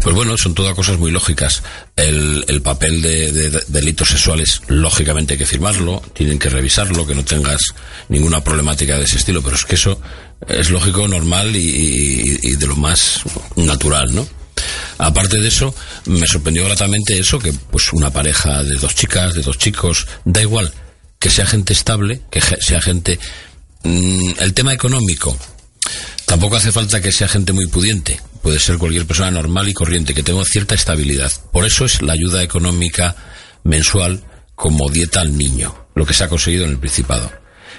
pues bueno, son todas cosas muy lógicas. El, el papel de, de, delitos sexuales, lógicamente hay que firmarlo, tienen que revisarlo, que no tengas ninguna problemática de ese estilo, pero es que eso es lógico, normal y, de lo más natural, ¿no? Aparte de eso, me sorprendió gratamente eso, que pues una pareja de dos chicas, de dos chicos, da igual, que sea gente estable, que sea gente... Mmm, el tema económico, tampoco hace falta que sea gente muy pudiente puede ser cualquier persona normal y corriente que tenga cierta estabilidad. Por eso es la ayuda económica mensual como dieta al niño, lo que se ha conseguido en el Principado.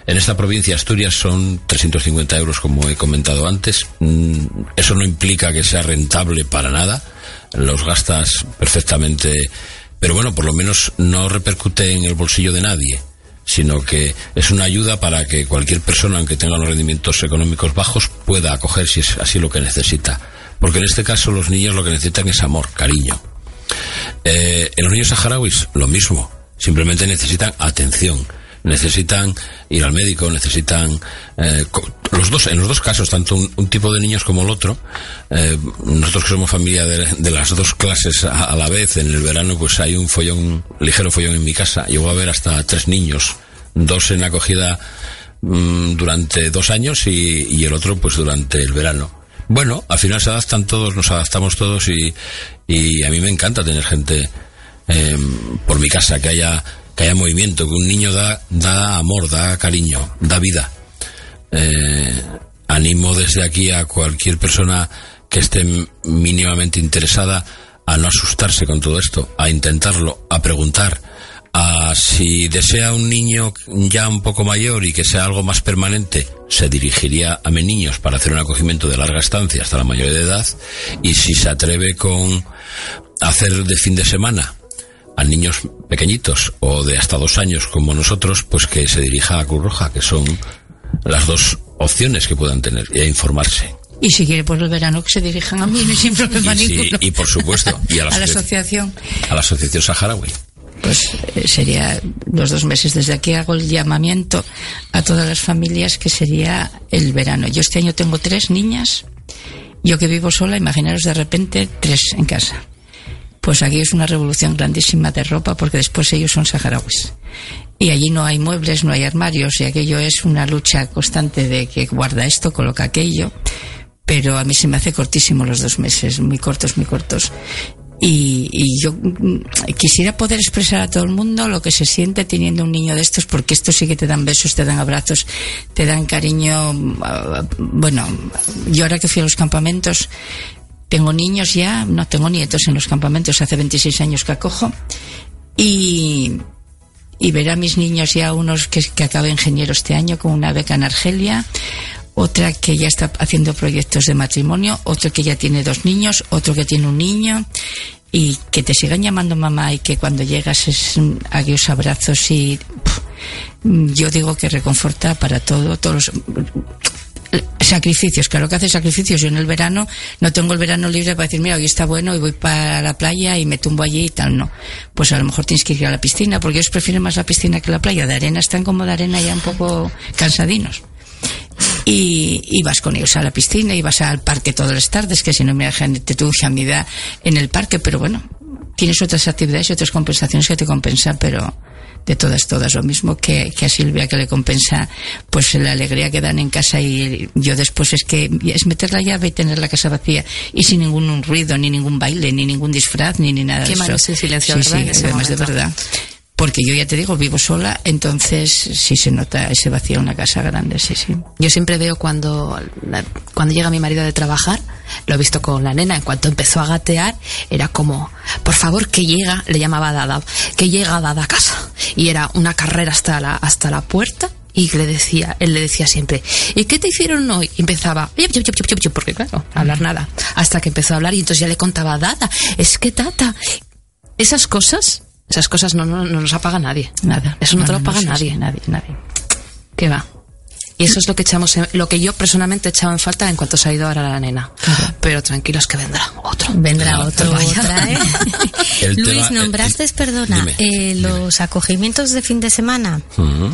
En esta provincia Asturias son 350 euros, como he comentado antes. Mm, eso no implica que sea rentable para nada. Los gastas perfectamente, pero bueno, por lo menos no repercute en el bolsillo de nadie sino que es una ayuda para que cualquier persona, aunque tenga unos rendimientos económicos bajos, pueda acoger si es así lo que necesita. Porque en este caso los niños lo que necesitan es amor, cariño. Eh, en los niños saharauis, lo mismo. Simplemente necesitan atención. Necesitan ir al médico, necesitan eh, los dos, en los dos casos, tanto un, tipo de niños como el otro. Eh, nosotros que somos familia de, las dos clases a, la vez, en el verano pues hay un follón, ligero follón en mi casa. Llegó a haber hasta tres niños, dos en acogida mm, durante dos años y, y el otro pues durante el verano. Bueno, al final se adaptan todos, nos adaptamos todos y, y a mí me encanta tener gente eh, por mi casa, que haya, que haya movimiento, que un niño da, da amor, da cariño, da vida. Eh, animo desde aquí a cualquier persona que esté mínimamente interesada a no asustarse con todo esto, a intentarlo, a preguntar, si desea un niño ya un poco mayor y que sea algo más permanente, se dirigiría a niños para hacer un acogimiento de larga estancia hasta la mayoría de edad. Y si se atreve con hacer de fin de semana a niños pequeñitos o de hasta dos años como nosotros, pues que se dirija a Cruz Roja, que son las dos opciones que puedan tener y a informarse. Y si quiere por el verano que se dirijan a mí, sin problema y, ninguno. y por supuesto, y a la, a la asociación. A la asociación saharaui pues eh, sería los dos meses. Desde aquí hago el llamamiento a todas las familias que sería el verano. Yo este año tengo tres niñas. Yo que vivo sola, imaginaros de repente tres en casa. Pues aquí es una revolución grandísima de ropa porque después ellos son saharauis. Y allí no hay muebles, no hay armarios y aquello es una lucha constante de que guarda esto, coloca aquello pero a mí se me hace cortísimo los dos meses, muy cortos, muy cortos. Y, y, yo mm, quisiera poder expresar a todo el mundo lo que se siente teniendo un niño de estos, porque estos sí que te dan besos, te dan abrazos, te dan cariño. Ah, bueno, yo ahora que fui a los campamentos, tengo niños ya, no tengo nietos en los campamentos, hace 26 años que acojo, y, y a mis niños ya, unos que, que acaba ingeniero este año con una beca en Argelia, otra que ya está haciendo proyectos de matrimonio, otro que ya tiene dos niños, otro que tiene un niño y que te sigan llamando mamá y que cuando llegas es aquellos abrazos y yo digo que reconforta para todo, todos sacrificios, claro que hace sacrificios. Yo en el verano no tengo el verano libre para decir, mira, hoy está bueno y voy para la playa y me tumbo allí y tal, no. Pues a lo mejor tienes que ir a la piscina, porque ellos prefieren más la piscina que la playa. De arena están como de arena ya un poco cansadinos. y, y vas con ellos a la piscina y vas al parque todas las tardes, que si no me dejan te tu en el parque, pero bueno, tienes otras actividades y otras compensaciones que te compensan, pero de todas, todas. Lo mismo que, que, a Silvia, que le compensa pues la alegría que dan en casa y yo después es que es meter la llave y tener la casa vacía y sin ningún ruido, ni ningún baile, ni ningún disfraz, ni, ni nada Qué de eso. silencio, sí, ¿verdad? sí, además de verdad. Porque yo ya te digo, vivo sola, entonces sí se nota ese vacío en una casa grande, sí, sí. Yo siempre veo cuando, cuando llega mi marido de trabajar, lo he visto con la nena, en cuanto empezó a gatear, era como, por favor, que llega, le llamaba Dada, que llega Dada a casa. Y era una carrera hasta la, hasta la puerta, y le decía, él le decía siempre, ¿y qué te hicieron hoy? Y empezaba, porque claro, hablar nada, hasta que empezó a hablar y entonces ya le contaba, Dada, es que Tata, esas cosas, esas cosas no, no, no nos apaga nadie. Nada. Eso no, no te lo no, paga no, nadie. Sí, nadie, nadie. ¿Qué va? Y eso es lo que echamos, en, lo que yo personalmente he echado en falta en cuanto se ha ido ahora la nena. Claro. Pero tranquilos que vendrá otro. Vendrá Claro, otro, vaya. otra, ¿eh? El Luis, tema- nombraste, el- perdona, dime, eh, los acogimientos de fin de semana. Ujú.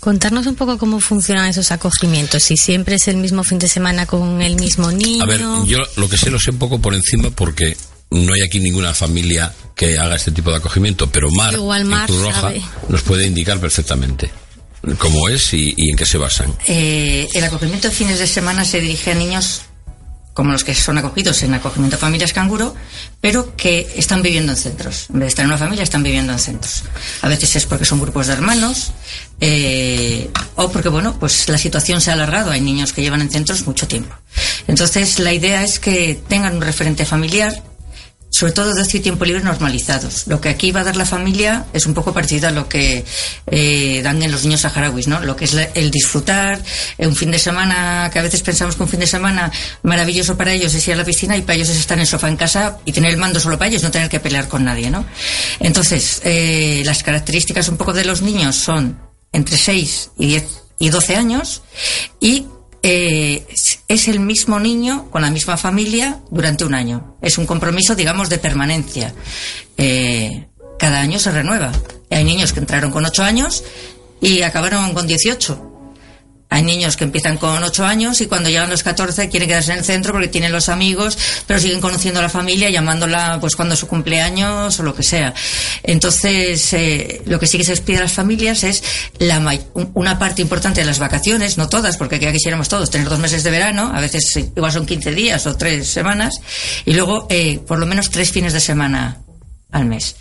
Contarnos un poco cómo funcionan esos acogimientos. Si siempre es el mismo fin de semana con el mismo niño. A ver, yo lo que sé lo sé un poco por encima porque no hay aquí ninguna familia que haga este tipo de acogimiento, pero Mar, Igual Mar Cruz Roja, sabe. nos puede indicar perfectamente cómo es y, y en qué se basan. Eh, el acogimiento de fines de semana se dirige a niños como los que son acogidos en acogimiento familias canguro, pero que están viviendo en centros. En vez de estar en una familia, están viviendo en centros. A veces es porque son grupos de hermanos, eh, o porque, bueno, pues la situación se ha alargado. Hay niños que llevan en centros mucho tiempo. Entonces, la idea es que tengan un referente familiar, sobre todo ocio y tiempo libre normalizados. Lo que aquí va a dar la familia es un poco parecido a lo que eh, dan en los niños saharauis, ¿no? Lo que es el disfrutar, eh, un fin de semana, que a veces pensamos que un fin de semana maravilloso para ellos es ir a la piscina y para ellos es estar en el sofá en casa y tener el mando solo para ellos, no tener que pelear con nadie, ¿no? Entonces, eh, las características un poco de los niños son entre 6 y 10 y 12 años y eh, es- el mismo niño con la misma familia durante un año. Es un compromiso, digamos, de permanencia. Eh, cada año se renueva. Hay niños que entraron con 8 años y acabaron con 18. Hay niños que empiezan con 8 años y cuando llegan los 14 quieren quedarse en el centro porque tienen los amigos, pero siguen conociendo a la familia, llamándola pues cuando su cumpleaños o lo que sea. Entonces, eh, lo que sí que se les pide a las familias es la una parte importante de las vacaciones, no todas, porque ya quisiéramos todos tener dos meses de verano, a veces eh, igual son 15 días o tres semanas, y luego eh, por lo menos tres fines de semana al mes.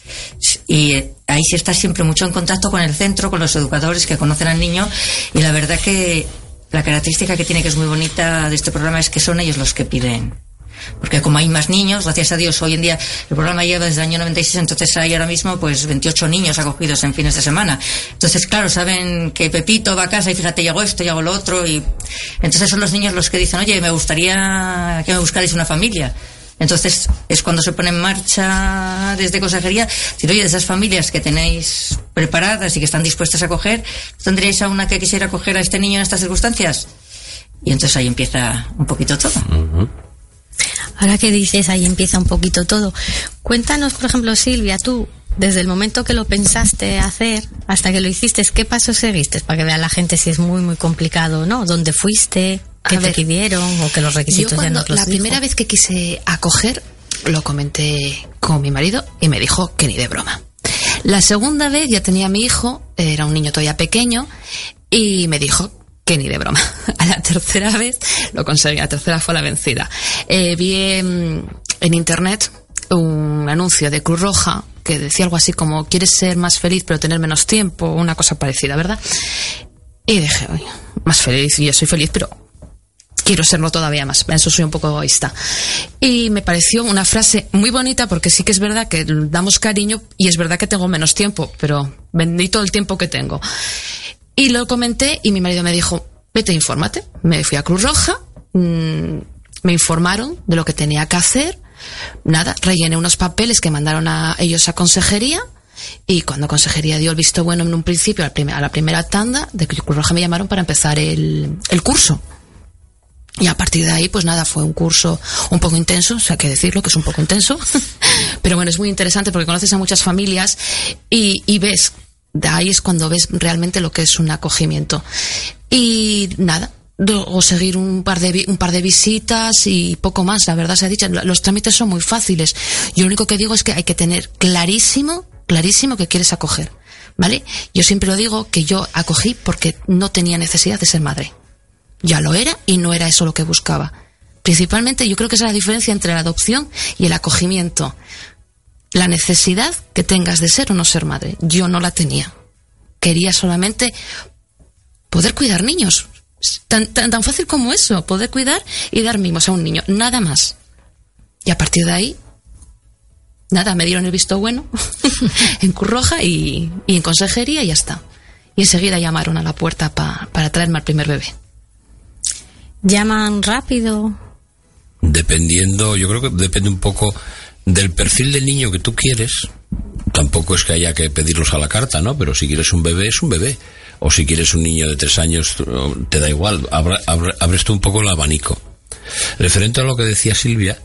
Y eh, ahí sí está siempre mucho en contacto con el centro, con los educadores que conocen al niño y la verdad que la característica que tiene que es muy bonita de este programa es que son ellos los que piden. Porque como hay más niños, gracias a Dios, hoy en día el programa lleva desde el año 96, entonces hay ahora mismo pues 28 niños acogidos en fines de semana. Entonces, claro, saben que Pepito va a casa y fíjate, llegó esto, llegó lo otro y entonces son los niños los que dicen, oye, me gustaría que me buscarais una familia. Entonces es cuando se pone en marcha desde consejería, decir, oye, de esas familias que tenéis preparadas y que están dispuestas a acoger, ¿tendríais a una que quisiera acoger a este niño en estas circunstancias? Y entonces ahí empieza un poquito todo. Ahora que dices, ahí empieza un poquito todo. Cuéntanos, por ejemplo, Silvia, tú, desde el momento que lo pensaste hacer hasta que lo hiciste, ¿qué pasos seguiste? Para que vea la gente si es muy, muy complicado o no. ¿Dónde fuiste? ¿Qué A te ver, pidieron? ¿O que los requisitos Yo ya cuando no te los la dijo? primera vez que quise acoger, lo comenté con mi marido y me dijo que ni de broma. La segunda vez ya tenía a mi hijo, era un niño todavía pequeño, y me dijo que ni de broma. A la tercera vez lo conseguí, la tercera fue la vencida. Eh, vi en, internet un anuncio de Cruz Roja que decía algo así como quieres ser más feliz pero tener menos tiempo, una cosa parecida, ¿verdad? Y dije, oye, más feliz, yo soy feliz, pero quiero serlo todavía más. En eso soy un poco egoísta. Y me pareció una frase muy bonita porque sí que es verdad que damos cariño y es verdad que tengo menos tiempo, pero bendito el tiempo que tengo. Y lo comenté y mi marido me dijo, vete, infórmate. Me fui a Cruz Roja, mm, me informaron de lo que tenía que hacer. Nada, rellené unos papeles que mandaron a ellos a consejería. Y cuando consejería dio el visto bueno en un principio, a la, primera tanda, de Cruz Roja me llamaron para empezar el, el curso. Y a partir de ahí, pues nada, fue un curso un poco intenso, o sea, hay que decirlo que es un poco intenso. Pero bueno, es muy interesante porque conoces a muchas familias y, y ves, de ahí es cuando ves realmente lo que es un acogimiento. Y nada, o seguir un par de un par de visitas y poco más la verdad se ha dicho. Los trámites son muy fáciles. Yo lo único que digo es que hay que tener clarísimo clarísimo que quieres acoger vale yo siempre lo digo que yo acogí porque no tenía necesidad de ser madre. Ya lo era y no era eso lo que buscaba. Principalmente yo creo que esa es la diferencia entre la adopción y el acogimiento la necesidad que tengas de ser o no ser madre yo no la tenía quería solamente poder cuidar niños Tan, tan, tan fácil como eso, poder cuidar y dar mimos a un niño, nada más. Y a partir de ahí, nada, me dieron el visto bueno en Curroja y, y, en consejería y ya está. Y enseguida llamaron a la puerta pa, para traerme al primer bebé. ¿Llaman rápido? Dependiendo, yo creo que depende un poco del perfil del niño que tú quieres. Tampoco es que haya que pedirlos a la carta, ¿no? Pero si quieres un bebé, es un bebé o si quieres un niño de tres años, te da igual, abres tú un poco el abanico. Referente a lo que decía Silvia,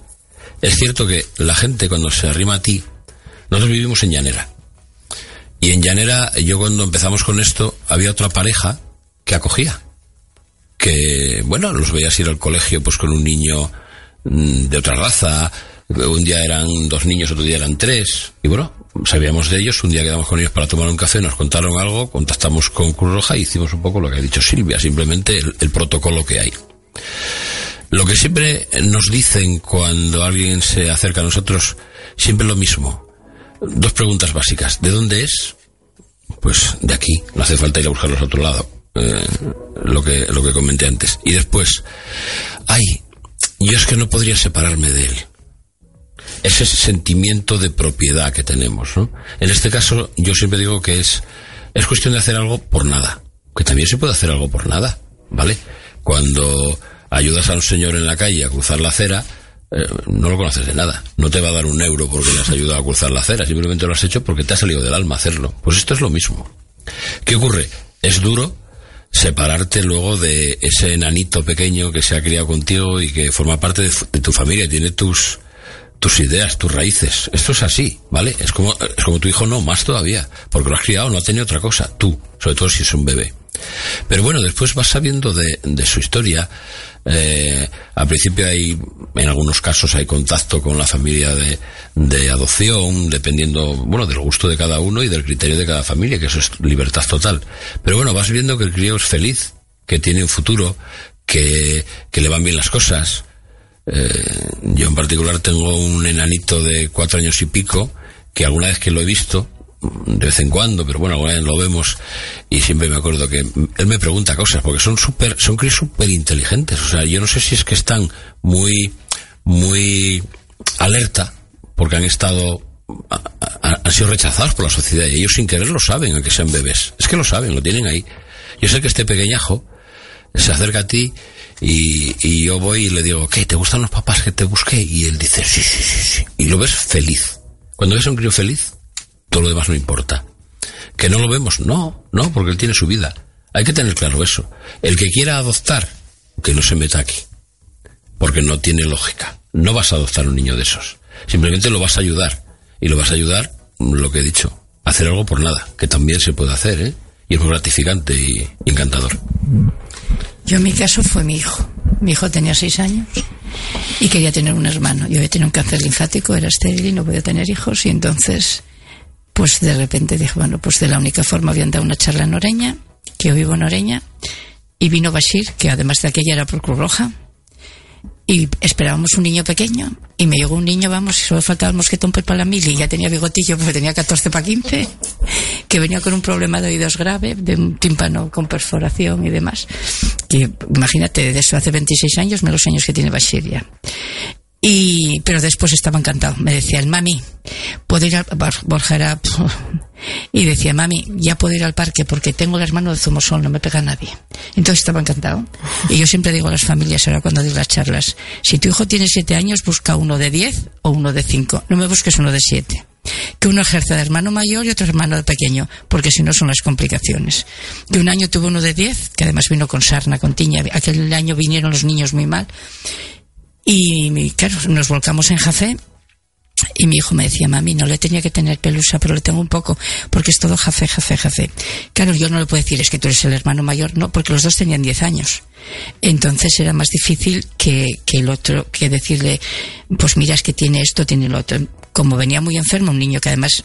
es cierto que la gente cuando se arrima a ti, nosotros vivimos en Llanera. Y en Llanera, yo cuando empezamos con esto, había otra pareja que acogía. Que, bueno, los veías ir al colegio pues con un niño mm, de otra raza, un día eran dos niños, otro día eran tres. Y bueno, sabíamos de ellos, un día quedamos con ellos para tomar un café, nos contaron algo, contactamos con Cruz Roja y hicimos un poco lo que ha dicho Silvia, simplemente el, protocolo que hay. Lo que siempre nos dicen cuando alguien se acerca a nosotros, siempre lo mismo. Dos preguntas básicas. ¿De dónde es? Pues de aquí. No hace falta ir a buscarlos a otro lado. Eh, lo, que, lo que comenté antes. Y después, ay, yo es que no podría separarme de él ese sentimiento de propiedad que tenemos. ¿no? En este caso, yo siempre digo que es, es cuestión de hacer algo por nada, que también se puede hacer algo por nada, ¿vale? Cuando ayudas a un señor en la calle a cruzar la acera, eh, no lo conoces de nada. No te va a dar un euro porque le has ayudado a cruzar la acera, simplemente lo has hecho porque te ha salido del alma hacerlo. Pues esto es lo mismo. ¿Qué ocurre? Es duro separarte luego de ese enanito pequeño que se ha criado contigo y que forma parte de, de tu familia, tiene tus, tus ideas, tus raíces. Esto es así, ¿vale? Es como, es como tu hijo, no, más todavía, porque lo has criado, no ha tenido otra cosa, tú, sobre todo si es un bebé. Pero bueno, después vas sabiendo de, de su historia. Eh, al principio hay, en algunos casos hay contacto con la familia de, de adopción, dependiendo, bueno, del gusto de cada uno y del criterio de cada familia, que eso es libertad total. Pero bueno, vas viendo que el crío es feliz, que tiene un futuro, que, que le van bien las cosas, eh, yo en particular tengo un enanito de cuatro años y pico que alguna vez que lo he visto, de vez en cuando, pero bueno, alguna vez lo vemos y siempre me acuerdo que él me pregunta cosas porque son súper, son críos súper inteligentes. O sea, yo no sé si es que están muy, muy alerta porque han estado, han sido rechazados por la sociedad y ellos sin querer lo saben, aunque sean bebés. Es que lo saben, lo tienen ahí. Yo sé que este pequeñajo se acerca a ti y, yo voy y le digo, ¿qué? ¿Te gustan los papás que te busqué? Y él dice, sí, sí, sí, sí. Y lo ves feliz. Cuando ves a un crío feliz, todo lo demás no importa. ¿Que no lo vemos? No, no, porque él tiene su vida. Hay que tener claro eso. El que quiera adoptar, que no se meta aquí. Porque no tiene lógica. No vas a adoptar un niño de esos. Simplemente lo vas a ayudar. Y lo vas a ayudar, lo que he dicho, hacer algo por nada, que también se puede hacer, ¿eh? Y es muy gratificante y encantador. Yo en mi caso fue mi hijo. Mi hijo tenía seis años y quería tener un hermano. Yo había tenido un cáncer linfático, era estéril y no podía tener hijos y entonces pues de repente dije, bueno, pues de la única forma habían dado una charla en Oreña, que yo vivo en Oreña, y vino Bashir, que además de aquella era por Cruz Roja, y esperábamos un niño pequeño y me llegó un niño, vamos, y solo faltaba el mosquetón para la mil y ya tenía bigotillo porque tenía 14 para 15, que venía con un problema de oídos grave, de un tímpano con perforación y demás. Que imagínate, de eso hace 26 años, menos años que tiene Bashiria. Y, pero después estaba encantado. Me decía el mami, puedo ir al, Borja era, y decía, mami, ya puedo ir al parque porque tengo las manos de zumosol, no me pega nadie. Entonces estaba encantado. Y yo siempre digo a las familias, ahora cuando digo las charlas, si tu hijo tiene siete años, busca uno de diez o uno de cinco. No me busques uno de siete. Que uno ejerce de hermano mayor y otro hermano de pequeño, porque si no son las complicaciones. Que un año tuve uno de diez, que además vino con sarna, con tiña. Aquel año vinieron los niños muy mal. Y claro, nos volcamos en Jafé Y mi hijo me decía, mami, no le tenía que tener pelusa, pero le tengo un poco, porque es todo jafe, jafe, jafe. Claro, yo no le puedo decir, es que tú eres el hermano mayor, no, porque los dos tenían 10 años. Entonces era más difícil que, que el otro, que decirle, pues mira, es que tiene esto, tiene lo otro. Como venía muy enfermo, un niño que además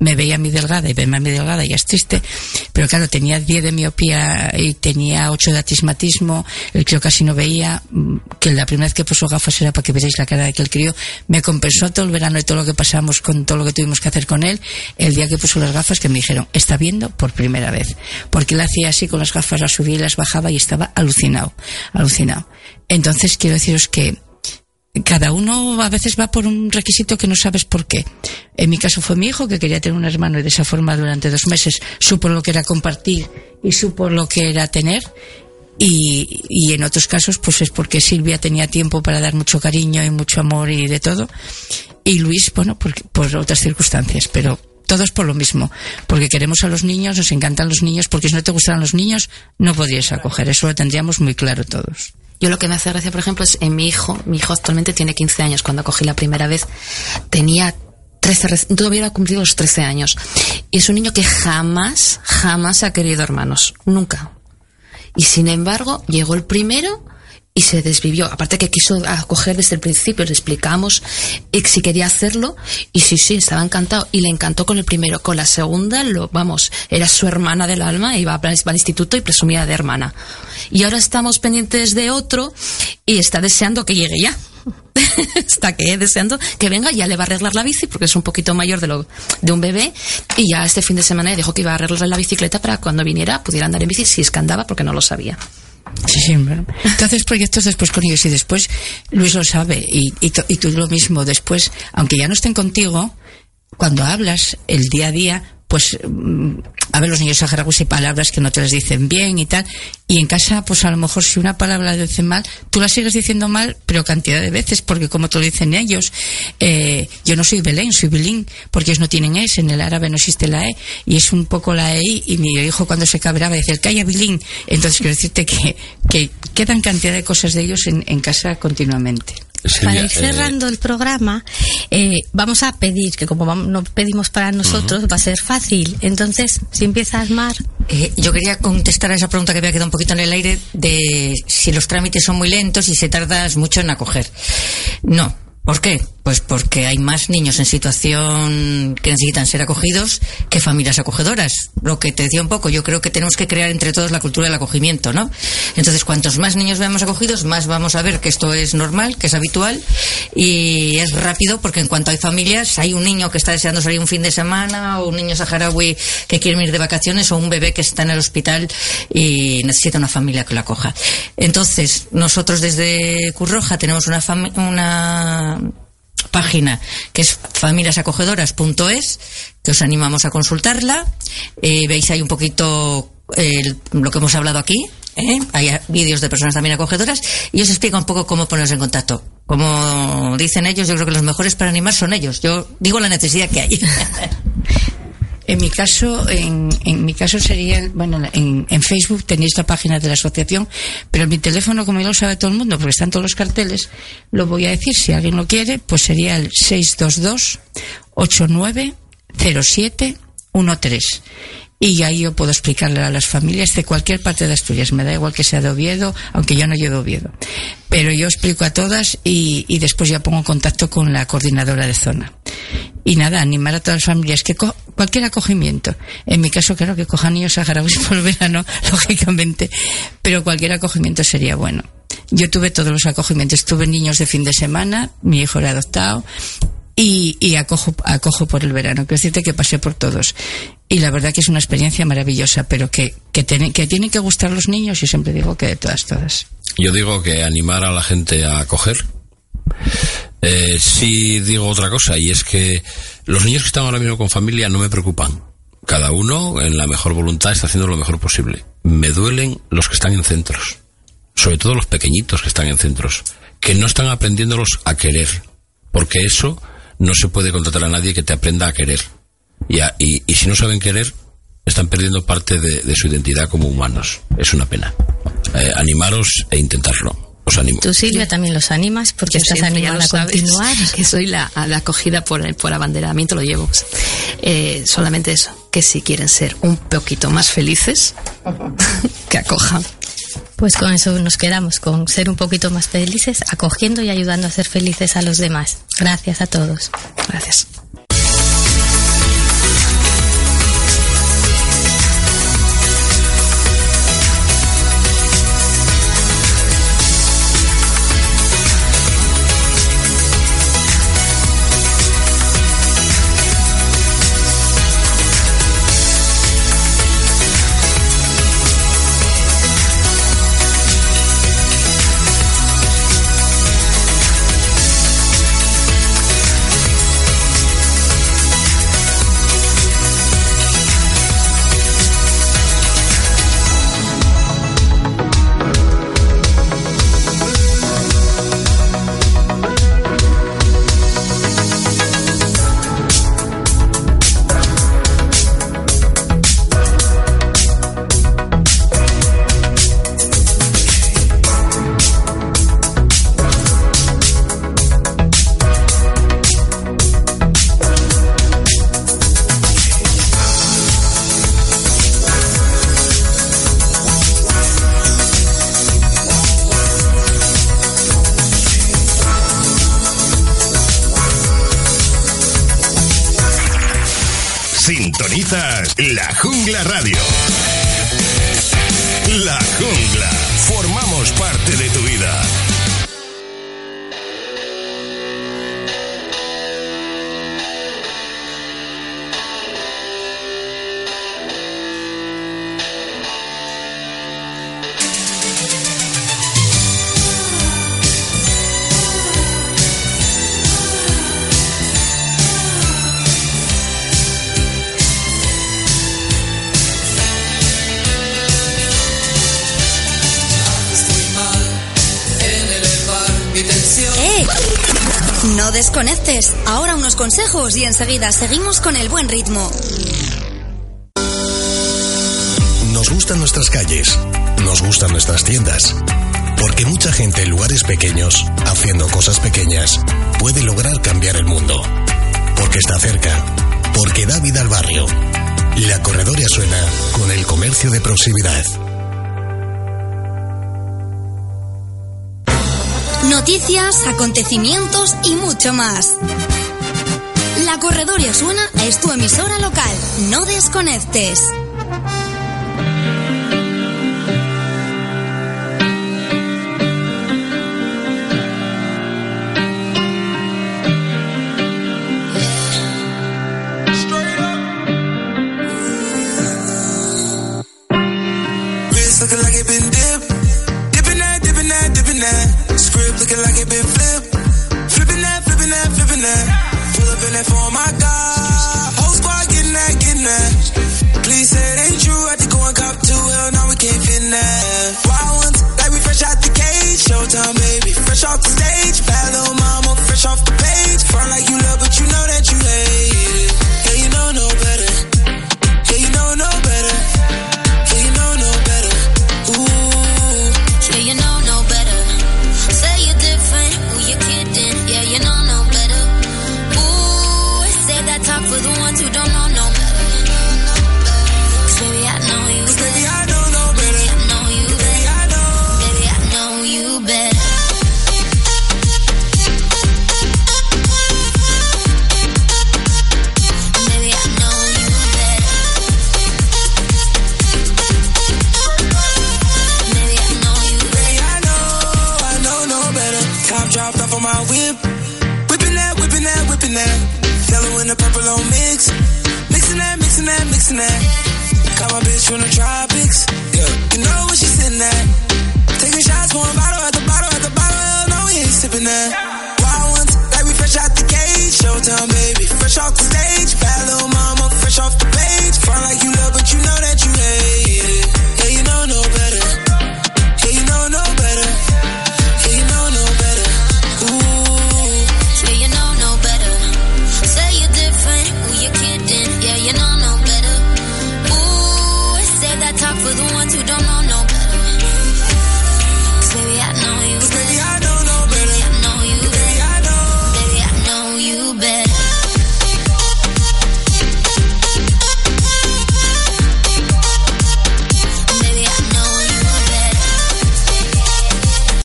me veía muy delgada y verme muy delgada y es triste, pero claro, tenía 10 de miopía y tenía 8 de atismatismo, el crío casi no veía, mm, que la primera vez que puso gafas era para que veáis la cara de aquel crío, me compensó todo el verano y todo lo que pasamos con todo lo que tuvimos que hacer con él, el día que puso las gafas que me dijeron, está viendo por primera vez, porque él hacía así con las gafas, las subía y las bajaba y estaba alucinado, alucinado. Entonces quiero deciros que cada uno a veces va por un requisito que no sabes por qué. En mi caso fue mi hijo que quería tener un hermano y de esa forma durante dos meses supo lo que era compartir y supo lo que era tener. Y, y en otros casos pues es porque Silvia tenía tiempo para dar mucho cariño y mucho amor y de todo. Y Luis, bueno, por, por otras circunstancias, pero todos por lo mismo, porque queremos a los niños, nos encantan los niños, porque si no te gustaran los niños, no podrías acoger. Eso lo tendríamos muy claro todos. Yo lo que me hace gracia, por ejemplo, es en mi hijo. Mi hijo actualmente tiene 15 años. Cuando cogí la primera vez, tenía 13, todavía ha cumplido los 13 años. Y es un niño que jamás, jamás ha querido hermanos. Nunca. Y sin embargo, llegó el primero y se desvivió. Aparte que quiso acoger desde el principio, le explicamos eh, si quería hacerlo y sí, sí, estaba encantado. Y le encantó con el primero. Con la segunda, lo, vamos, era su hermana del alma, iba al instituto y presumía de hermana. Y ahora estamos pendientes de otro y está deseando que llegue ya. está que deseando que venga, ya le va a arreglar la bici porque es un poquito mayor de lo de un bebé y ya este fin de semana dijo que iba a arreglar la bicicleta para cuando viniera pudiera andar en bici si es que andaba porque no lo sabía. Sí, sí, bueno. Entonces proyectos después con ellos y después Luis lo sabe y, y, y tú lo mismo. Después, aunque ya no estén contigo, cuando hablas el día a día, pues mm, a ver los niños saharauis hay palabras que no te las dicen bien y tal. Y en casa pues a lo mejor si una palabra la dicen mal tú la sigues diciendo mal pero cantidad de veces porque como te lo dicen ellos eh, yo no soy Belén soy Bilín porque ellos no tienen S en el árabe no existe la E y es un poco la E y mi hijo cuando se cabraba decía calla Bilín entonces quiero decirte que, que quedan cantidad de cosas de ellos en, en casa continuamente para ir cerrando el programa, eh, vamos a pedir, que como vamos, no pedimos para nosotros, va a ser fácil. Entonces, si empiezas, Mar. Eh, yo quería contestar a esa pregunta que había quedado un poquito en el aire de si los trámites son muy lentos y se tardas mucho en acoger. No. ¿Por qué? Pues porque hay más niños en situación que necesitan ser acogidos que familias acogedoras. Lo que te decía un poco, yo creo que tenemos que crear entre todos la cultura del acogimiento, ¿no? Entonces, cuantos más niños veamos acogidos, más vamos a ver que esto es normal, que es habitual y es rápido porque en cuanto hay familias, hay un niño que está deseando salir un fin de semana o un niño saharaui que quiere ir de vacaciones o un bebé que está en el hospital y necesita una familia que lo acoja. Entonces, nosotros desde Curroja tenemos una, una página que es familiasacogedoras.es, que os animamos a consultarla. Eh, veis ahí un poquito eh, lo que hemos hablado aquí. ¿eh? Hay vídeos de personas también acogedoras y os explica un poco cómo poneros en contacto. Como dicen ellos, yo creo que los mejores para animar son ellos. Yo digo la necesidad que hay. En mi caso, en, mi caso sería, bueno, en, Facebook tenéis la página de la asociación, pero en mi teléfono, como ya lo sabe todo el mundo, porque están todos los carteles, lo voy a decir, si alguien lo quiere, pues sería el 622 890713 y ahí yo puedo explicarle a las familias de cualquier parte de Asturias, me da igual que sea de Oviedo, aunque yo no llevo Oviedo, pero yo explico a todas y, y después ya pongo contacto con la coordinadora de zona. Y nada, animar a todas las familias que cualquier acogimiento, en mi caso claro que cojan niños saharauis por el verano, lógicamente, pero cualquier acogimiento sería bueno. Yo tuve todos los acogimientos, tuve niños de fin de semana, mi hijo era adoptado, y, y acojo, acojo por el verano. Quiero decirte que pasé por todos. Y la verdad que es una experiencia maravillosa, pero que, que, tiene, que tienen que gustar los niños, yo siempre digo que de todas, todas. Yo digo que animar a la gente a acoger. Eh, sí digo otra cosa, y es que los niños que están ahora mismo con familia no me preocupan. Cada uno, en la mejor voluntad, está haciendo lo mejor posible. Me duelen los que están en centros. Sobre todo los pequeñitos que están en centros. Que no están aprendiéndolos a querer. Porque eso no se puede contratar a nadie que te aprenda a querer. Y, a, y, y si no saben querer, están perdiendo parte de, de, su identidad como humanos. Es una pena. Eh, animaros e intentarlo. Os animo. Tú, Silvia, también los animas porque Yo estás animada a continuar. que soy la, la acogida por, por abanderamiento, lo llevo. Eh, solamente eso, que si quieren ser un poquito más felices, que acojan. Pues con eso nos quedamos, con ser un poquito más felices, acogiendo y ayudando a ser felices a los demás. Gracias a todos. Gracias. La Jungla Radio. La Jungla. Formamos parte de tu vida. Unos consejos y enseguida seguimos con el buen ritmo. Nos gustan nuestras calles, nos gustan nuestras tiendas. Porque mucha gente en lugares pequeños, haciendo cosas pequeñas, puede lograr cambiar el mundo. Porque está cerca, porque da vida al barrio. La corredoria suena con el comercio de proximidad. Noticias, acontecimientos y mucho más. La Corredoria Suena es tu emisora local. No desconectes.